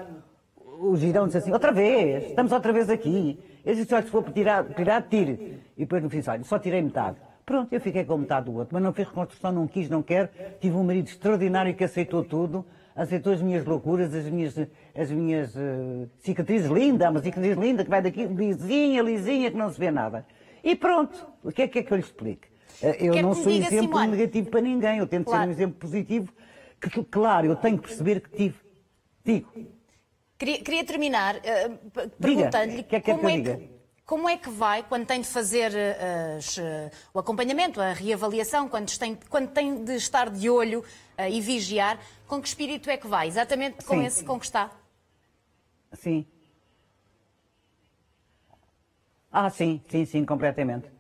o, o girão disse assim, outra vez, estamos outra vez aqui. Eu disse, olha, se for tirar, tirar, tire. E depois no fim disse, olha, só tirei metade. Pronto, eu fiquei com metade do outro, mas não fiz reconstrução, não quis, não quero. Tive um marido extraordinário que aceitou tudo, aceitou as minhas loucuras, as minhas, as minhas uh, cicatrizes lindas, uma cicatriz linda que vai daqui, lisinha, lisinha, que não se vê nada. E pronto, o que é que, é que eu lhe explico? Eh, eu não sou exemplo Simone. negativo para ninguém, eu tento claro. ser um exemplo positivo, que, claro, eu tenho que perceber que tive. Digo. Queria, queria terminar uh, perguntando-lhe que é que como, é que, como é que vai, quando tem de fazer uh, as, uh, o acompanhamento, a reavaliação, quando tem, quando tem de estar de olho e vigiar, com que espírito é que vai? Exatamente com sim. esse com que está? Sim. Ah, sim, sim, sim, completamente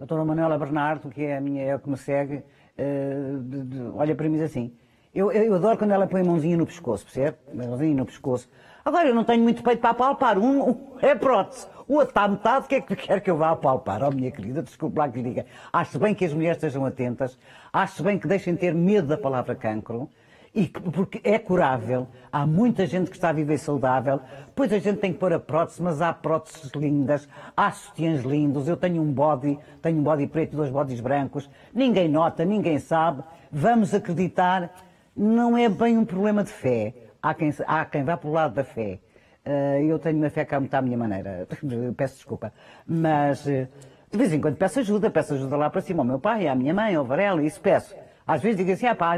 doutora Manuela Bernardo, que é a minha, é a que me segue, uh, de, de, olha para mim assim. Eu, eu, adoro quando ela põe a mãozinha no pescoço, percebe? Mãozinha no pescoço. Agora, eu não tenho muito peito para apalpar. Um, um é prótese. O outro está a metade, o que é que quer que eu vá apalpar? Oh, minha querida, desculpe lá que lhe diga. Acho bem que as mulheres estejam atentas. Acho bem que deixem ter medo da palavra cancro. E porque é curável, há muita gente que está a viver saudável, pois a gente tem que pôr a prótese, mas há próteses lindas, há sutiãs lindos, eu tenho um body, tenho um body preto e dois bodies brancos, ninguém nota, ninguém sabe, vamos acreditar, não é bem um problema de fé, há quem, há quem vá para o lado da fé. Uh, eu tenho uma fé cá muito à minha maneira, peço desculpa, mas uh, de vez em quando peço ajuda, peço ajuda lá para cima ao meu pai, à minha mãe, ao Varela, isso peço. Às vezes digo assim, é pá,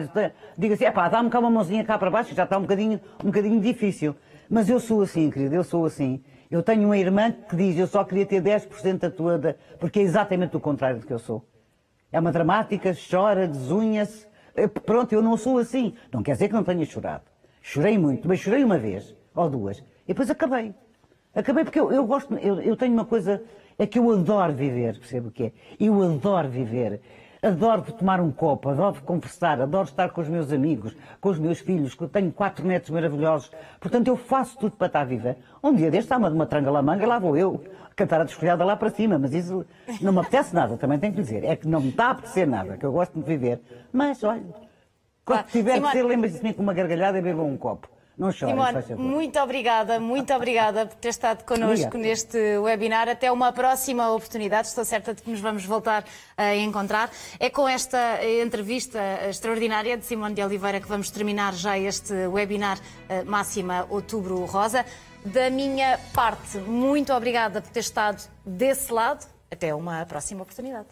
digo assim, é pá, dá-me cá uma mãozinha cá para baixo, já está um bocadinho, um bocadinho difícil. Mas eu sou assim, querido, eu sou assim. Eu tenho uma irmã que diz, eu só queria ter 10% da tua, da... porque é exatamente o contrário do que eu sou. É uma dramática, chora, desunha-se. Pronto, eu não sou assim. Não quer dizer que não tenha chorado. Chorei muito, mas chorei uma vez, ou duas. E depois acabei. Acabei porque eu, eu gosto, eu, eu tenho uma coisa, é que eu adoro viver, percebo o que é? Eu adoro viver. Adoro tomar um copo, adoro conversar, adoro estar com os meus amigos, com os meus filhos, que eu tenho quatro netos maravilhosos. Portanto, eu faço tudo para estar viva. Um dia deste, uma de uma trangalamanga, lá vou eu, cantar a desfolhada lá para cima, mas isso não me apetece nada, também tenho que dizer. É que não me está a apetecer nada, que eu gosto de viver. Mas, olha, quando tiver que ser, lembra-se de mim com uma gargalhada e beba um copo. Não chore, Simone, muito obrigada, muito obrigada por ter estado connosco Obrigado. neste webinar. Até uma próxima oportunidade, estou certa de que nos vamos voltar a encontrar. É com esta entrevista extraordinária de Simone de Oliveira que vamos terminar já este webinar eh, Máxima Outubro Rosa. Da minha parte, muito obrigada por ter estado desse lado. Até uma próxima oportunidade.